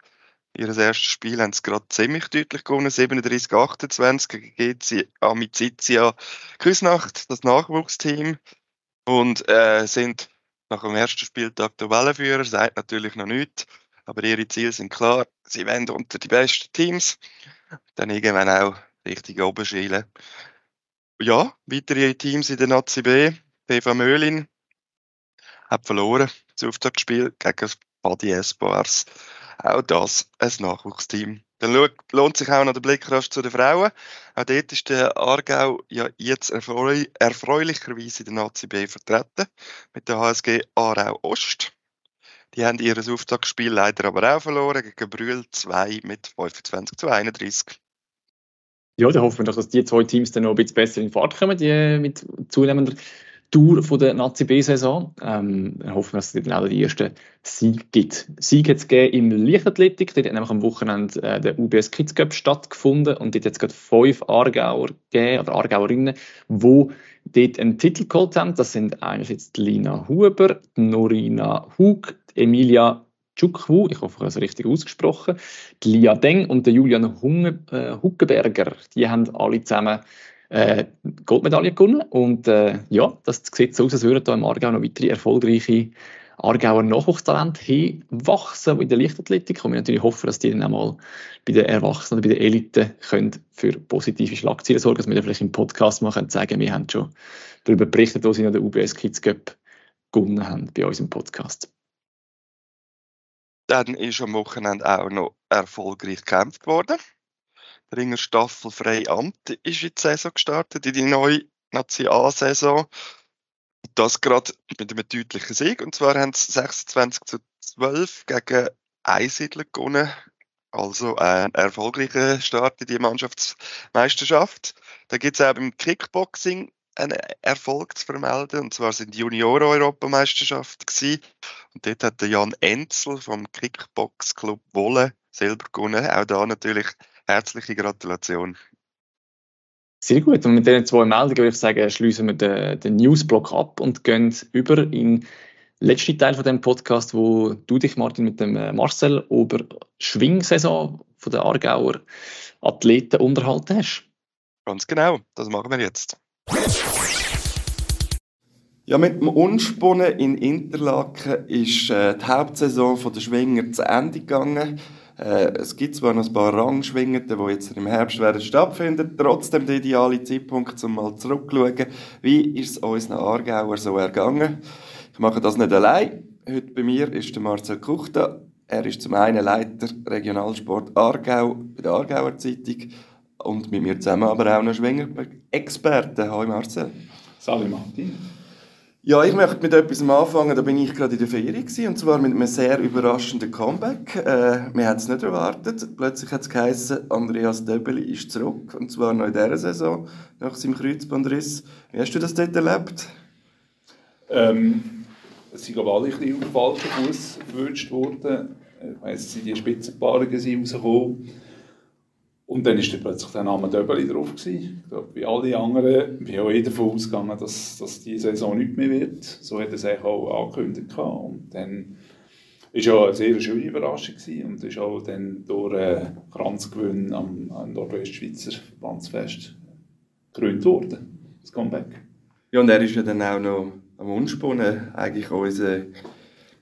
Ihr erstes Spiel haben sie gerade ziemlich deutlich gewonnen, 37-28 gegen GC Amicizia Küsnacht, das Nachwuchsteam. Und äh, sind nach dem ersten Spieltag der Wellenführer, sagt natürlich noch nichts, aber ihre Ziele sind klar. Sie wollen unter die besten Teams, dann irgendwann auch richtig oben schielen. Ja, weitere Teams in der Nazi B, PV Möhlin, hat verloren, das Auftaktspiel gegen Badi Espoirs. Auch das ein Nachwuchsteam. Dann lohnt sich auch noch der Blick rasch zu den Frauen. Auch dort ist der Aargau ja jetzt erfreu erfreulicherweise in der Nazi B vertreten mit der HSG Aarau Ost. Die haben ihr Auftaktspiel leider aber auch verloren gegen Brühl 2 mit 25 zu 31. Ja, dann hoffen wir doch, dass die zwei Teams dann noch ein bisschen besser in Fahrt kommen, die mit zunehmender Tour von der Nazi B-Saison. Ähm, wir hoffen, dass es dann auch die ersten Sieg gibt. Sieg hat es im Leichtathletik. Dort hat nämlich am Wochenende äh, der UBS Kids Cup stattgefunden und dort hat es gerade fünf Aargauer gegeben, oder Aargauerinnen, die dort einen Titel geholt haben. Das sind einerseits die Lina Huber, Norina Hug, Emilia Chukwu, ich hoffe, ich habe es richtig ausgesprochen, die Lia Deng und der Julian Hunge, äh, Huckenberger. Die haben alle zusammen äh, Goldmedaille gewonnen. Und äh, ja, das sieht so aus, als würden da im Aargau noch weitere erfolgreiche Aargauer Nachwuchstalente hinwachsen in der Leichtathletik. Und wir natürlich hoffen, dass die dann auch mal bei den Erwachsenen bei den Eliten können für positive Schlagzeilen sorgen, dass wir dann vielleicht im Podcast mal können sagen wir haben schon darüber berichtet, wo sie noch den UBS Kids Cup gewonnen haben bei uns im Podcast. Dann ist am Wochenende auch noch erfolgreich gekämpft worden. Ringer Staffel Freiamt ist in die Saison gestartet, in die neue Nazi A-Saison. Das gerade mit einem deutlichen Sieg. Und zwar haben sie 26 zu 12 gegen Einsiedler gewonnen. Also ein erfolgreicher Start in die Mannschaftsmeisterschaft. Da gibt es auch beim Kickboxing einen Erfolg zu vermelden. Und zwar sind die Junioren-Europameisterschaft gewesen. Und dort hat der Jan Enzel vom Kickbox-Club Wolle selber gewonnen. Auch da natürlich herzliche Gratulation. Sehr gut. Und mit diesen zwei Meldungen würde ich sagen, schließen wir den, den Newsblock ab und gehen über in den letzten Teil von dem Podcast, wo du dich, Martin, mit dem äh, Marcel über die Schwingsaison von der Aargauer Athleten unterhalten hast. Ganz genau, das machen wir jetzt. Ja, mit dem Unspunnen in Interlaken ist äh, die Hauptsaison der Schwinger zu Ende gegangen. Äh, es gibt zwar noch ein paar Rangschwingende, die jetzt im Herbst werden stattfinden, trotzdem der ideale Zeitpunkt, um mal zurückzuschauen, wie ist es unseren Aargauer so ergangen. Ich mache das nicht allein. Heute bei mir ist der Marcel Kuchta. Er ist zum einen Leiter Regionalsport Aargau bei der Aargauer Zeitung und mit mir zusammen aber auch noch Schwinger-Experte. Hallo Marcel. Salut Martin. Ja, ich möchte mit etwas anfangen. Da bin ich gerade in der Ferien gewesen, und zwar mit einem sehr überraschenden Comeback. Äh, wir haben es nicht erwartet. Plötzlich hat es geheißen, Andreas Döbeli ist zurück und zwar noch in dieser Saison nach seinem Kreuzbandriss. Wie hast du das dort erlebt? Ähm, es sind glaube alle ein bisschen auf den falschen Fuß gewünscht worden. Ich weiss, es sind die Spitzenpaare rausgekommen und dann war plötzlich der Name Döbeli drauf. Gewesen. Ich glaube, wie alle anderen bin auch ich davon ausgegangen, dass, dass die Saison nicht mehr wird. So hat er es auch angekündigt. Und dann war ja eine sehr schöne Überraschung gewesen und ist auch dann durch äh, Kranzgewinn am, am Nordwestschweizer Verbandsfest gekrönt worden, das Comeback. Ja, und er ist ja dann auch noch am Unspunnen eigentlich unser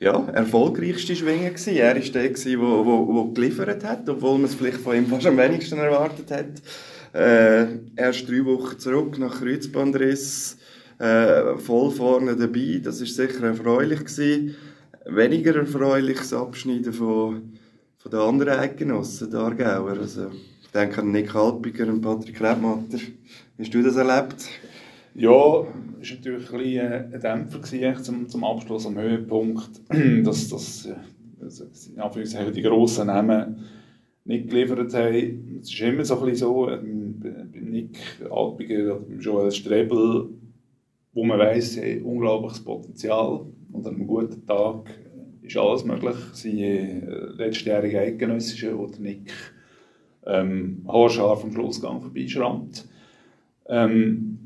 ja, erfolgreichste Schwinger gewesen. Er war der, der, wo, wo geliefert hat, obwohl man es vielleicht von ihm fast am wenigsten erwartet hat. Äh, erst drei Wochen zurück nach Kreuzbandriss, äh, voll vorne dabei. Das ist sicher erfreulich gewesen. Weniger erfreulich das Abschneiden von, von den anderen Eidgenossen, der Aargauer. Also, ich denke an Nick Halpiger und Patrick Rebmatter. Hast du das erlebt? Ja, war natürlich ein, bisschen ein Dämpfer gewesen, zum, zum Abschluss, am Höhepunkt, dass, dass ja, die grossen Namen nicht geliefert haben. Es ist immer so ein so, ähm, beim Nick Alpiger oder Joel Strebel, wo man weiss, sie haben unglaubliches Potenzial und an einem guten Tag ist alles möglich. Äh, letztjährige Eidgenössische, der Nick ähm, haarscharf am Schlussgang vorbeischrammt. Ähm,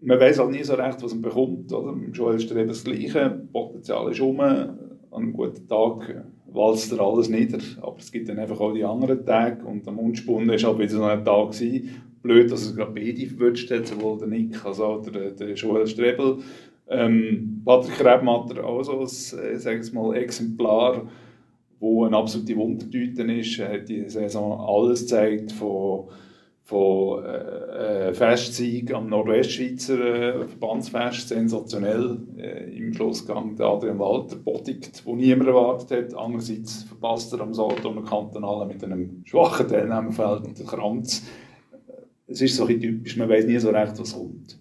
man weiß halt nie so recht, was man bekommt. Oder? Joel ist eben das Gleiche, Potenzial ist um, an einem guten Tag walzt er alles nieder, aber es gibt dann einfach auch die anderen Tage und am Unspunnen war halt wieder so ein Tag gewesen. Blöd, dass es gerade beide verwünscht hat, sowohl der Nick als auch der, der Joel Strebel. Ähm, Patrick Rebmatter auch so ein, äh, sag ich mal, Exemplar, wo eine absolute Wundertüte ist. Er hat die Saison alles gezeigt, von von äh, äh, Festsieg am Nordwestschweizer äh, Verbandsfest, sensationell äh, im Schlussgang der Adrian Walter bodigt, wo niemand erwartet hat. Andererseits verpasst er am Solothurner Kantonalen mit einem schwachen Teilnehmerfeld und der Kranz. Es ist so ein typisch, man weiß nie so recht, was kommt.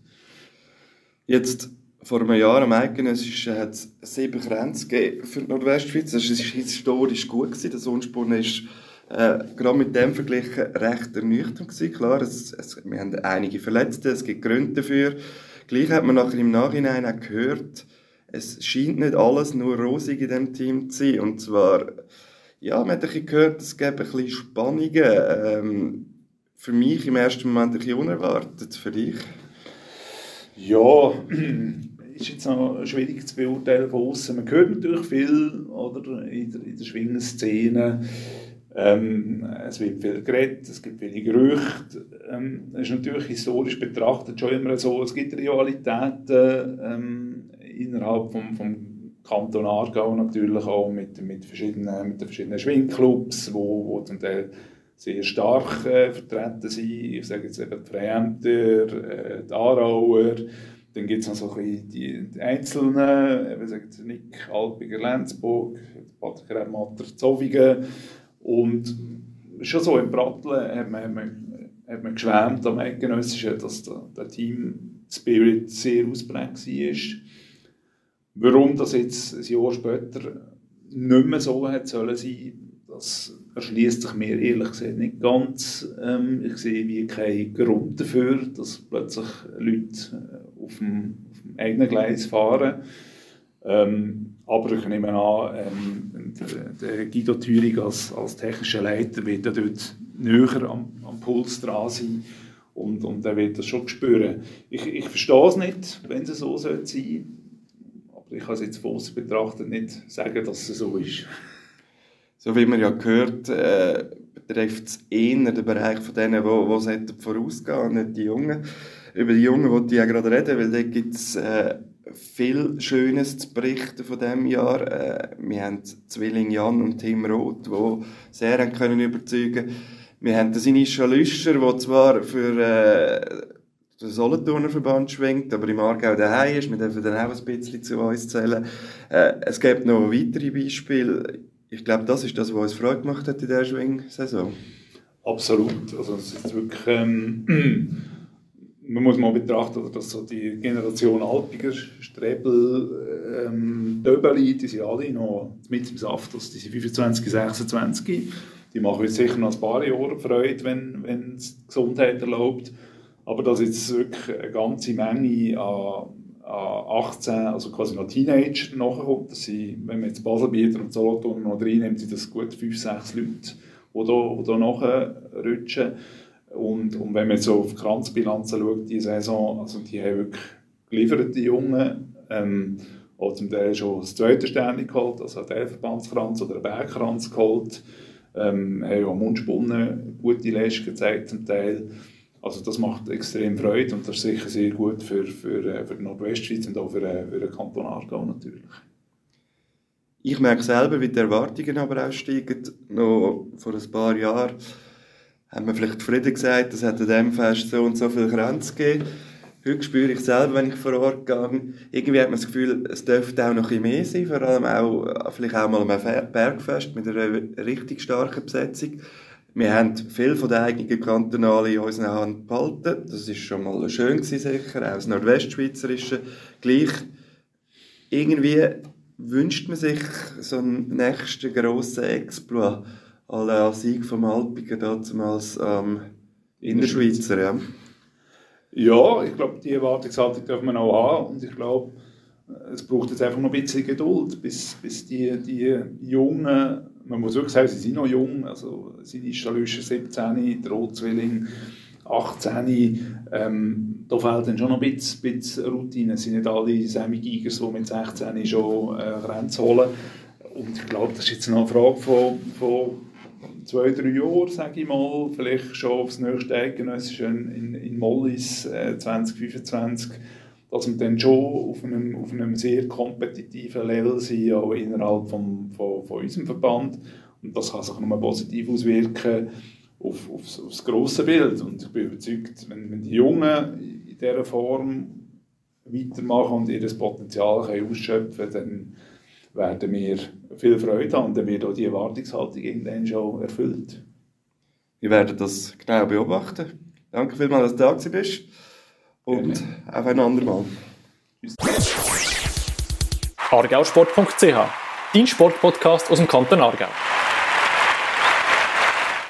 Jetzt vor einem Jahr am Eidgenössischen hat es sieben Grenzen für die Nordwestschweiz. Das war historisch gut. Gewesen. Der Sonnensporn ist äh, gerade mit dem verglichen recht ernüchternd gewesen. Klar, es, es, wir haben einige Verletzte, es gibt Gründe dafür. Gleich hat man nachher im Nachhinein auch gehört, es scheint nicht alles nur rosig in diesem Team zu sein. Und zwar, ja, man hat ein bisschen gehört, es gäbe ein bisschen Spannungen. Ähm, für mich im ersten Moment ein bisschen unerwartet, für dich? Ja, ist jetzt noch schwierig zu beurteilen von außen. Man hört natürlich viel oder, in der, in der Schwingenszene. Ähm, es wird viel geredet, es gibt viele Gerüchte. Ähm, es ist natürlich historisch betrachtet schon immer so, es gibt Rivalitäten ähm, innerhalb vom, vom Kanton Aargau natürlich auch mit, mit, verschiedenen, mit den verschiedenen Schwingclubs, wo, wo zum Teil sehr stark äh, vertreten sind. Ich sage jetzt eben die Freämter, äh, die Aarauer, dann gibt es noch so ein die, die Einzelnen, wie sagt Nick Alpiger Lenzburg, Patrick Matter Zovigen und schon so im Bratteln hat man, hat man, hat man geschwärmt am Eidgenössischen, dass der, der Team-Spirit sehr ausprägt war. Warum das jetzt ein Jahr später nicht mehr so hat sollen sein, das erschließt sich mir ehrlich gesagt nicht ganz. Ähm, ich sehe wie keinen Grund dafür, dass plötzlich Leute äh, auf dem, auf dem eigenen Gleis fahren. Ähm, aber ich nehme an, ähm, der, Guido Thüring als, als technischer Leiter wird ja dort näher am, am Puls dran sein und, und er wird das schon spüren. Ich, ich verstehe es nicht, wenn es so sein sollte aber ich kann es jetzt von außen betrachtet nicht sagen, dass es so ist. So wie man ja gehört, äh, betrifft es eher den Bereich von denen, die, die vorausgehen, nicht die Jungen. Über die Jungen wollte ich ja gerade reden, weil da gibt es äh, viel Schönes zu berichten von diesem Jahr. Äh, wir haben Zwilling Jan und Tim Roth, die sehr haben können überzeugen Wir haben den Sinischa Lüscher, der zwar für äh, den Solothurner Verband schwingt, aber im Aargau daheim ist. Wir dürfen dann auch ein bisschen zu uns zählen. Äh, es gibt noch weitere Beispiele. Ich glaube, das ist das, was uns Freude gemacht hat in dieser Schwing-Saison. Absolut. Also es ist wirklich... Ähm, man muss mal betrachten, dass so die Generation Alpiger, Strebel, ähm, Döbeli, die sind alle noch mit im Saft, also die sind 25, 26. Die machen uns sicher noch ein paar Jahre Freude, wenn, wenn es die Gesundheit erlaubt. Aber dass jetzt wirklich eine ganze Menge an, an 18, also quasi noch Teenager nachkommt, dass sie, wenn man jetzt Baselbieter und Solothurn noch reinnimmt, sind das gut 5, 6 Leute, die da, da nachrutschen. Und, und wenn man so auf die Kranzbilanzen schaut, die Saison, also die haben wirklich geliefert, die Jungen. Ähm, auch zum Teil schon das zweite Stern geholt, also einen Elfenbandskranz oder einen Bergkranz geholt. Ähm, haben auch Mundspunnen gute Leistung gezeigt zum Teil. Also das macht extrem Freude und das ist sicher sehr gut für, für, äh, für die Nordwestschweiz und auch für, äh, für den Kanton Aargau natürlich. Ich merke selber, wie die Erwartungen aber auch steigen. Noch vor ein paar Jahren hat man vielleicht zufrieden gesagt, es hat an diesem Fest so und so viel Grenzen gegeben. Heute spüre ich selber, wenn ich vor Ort gehe, irgendwie hat man das Gefühl, es dürfte auch noch ein mehr sein, vor allem auch, vielleicht auch mal ein Bergfest mit einer richtig starken Besetzung. Wir haben viel von den eigenen Kantonalen in unserer Hand behalten. Das ist schon mal schön gewesen, sicher, auch das Nordwestschweizerische. Gleich irgendwie wünscht man sich so einen nächsten grossen Exploit la Sieg vom Alpiger damals ähm, Innerschweizer. Ja. ja, ich glaube, die Erwartungshaltung darf man auch haben und ich glaube, es braucht jetzt einfach noch ein bisschen Geduld, bis, bis die, die Jungen man muss wirklich sagen, sie sind noch jung, also sind Schalüscher 17, der Rotzwilling 18, ähm, da fehlt dann schon noch ein bisschen, bisschen Routine. Es sind nicht alle Semi-Gigers, die mit 16 schon äh, Grenzen holen. Und ich glaube, das ist jetzt noch eine Frage von, von zwei, drei Jahren, sage ich mal, vielleicht schon aufs nächste Eidgenössische in, in Mollis äh, 2025 dass wir dann schon auf einem, auf einem sehr kompetitiven Level sind, auch innerhalb vom, von, von unserem Verband. Und das kann sich nochmal positiv auswirken auf, aufs, aufs grosse Bild. Und ich bin überzeugt, wenn, wenn die Jungen in dieser Form weitermachen und ihr Potenzial ausschöpfen können, dann werden wir viel Freude haben und dann wird auch die Erwartungshaltung irgendwann schon erfüllt. Wir werden das genau beobachten. Danke vielmals, dass du da gewesen bist. Und Gerne. auf ein andermal. argausport.ch, dein Sportpodcast aus dem Kanton Aargau.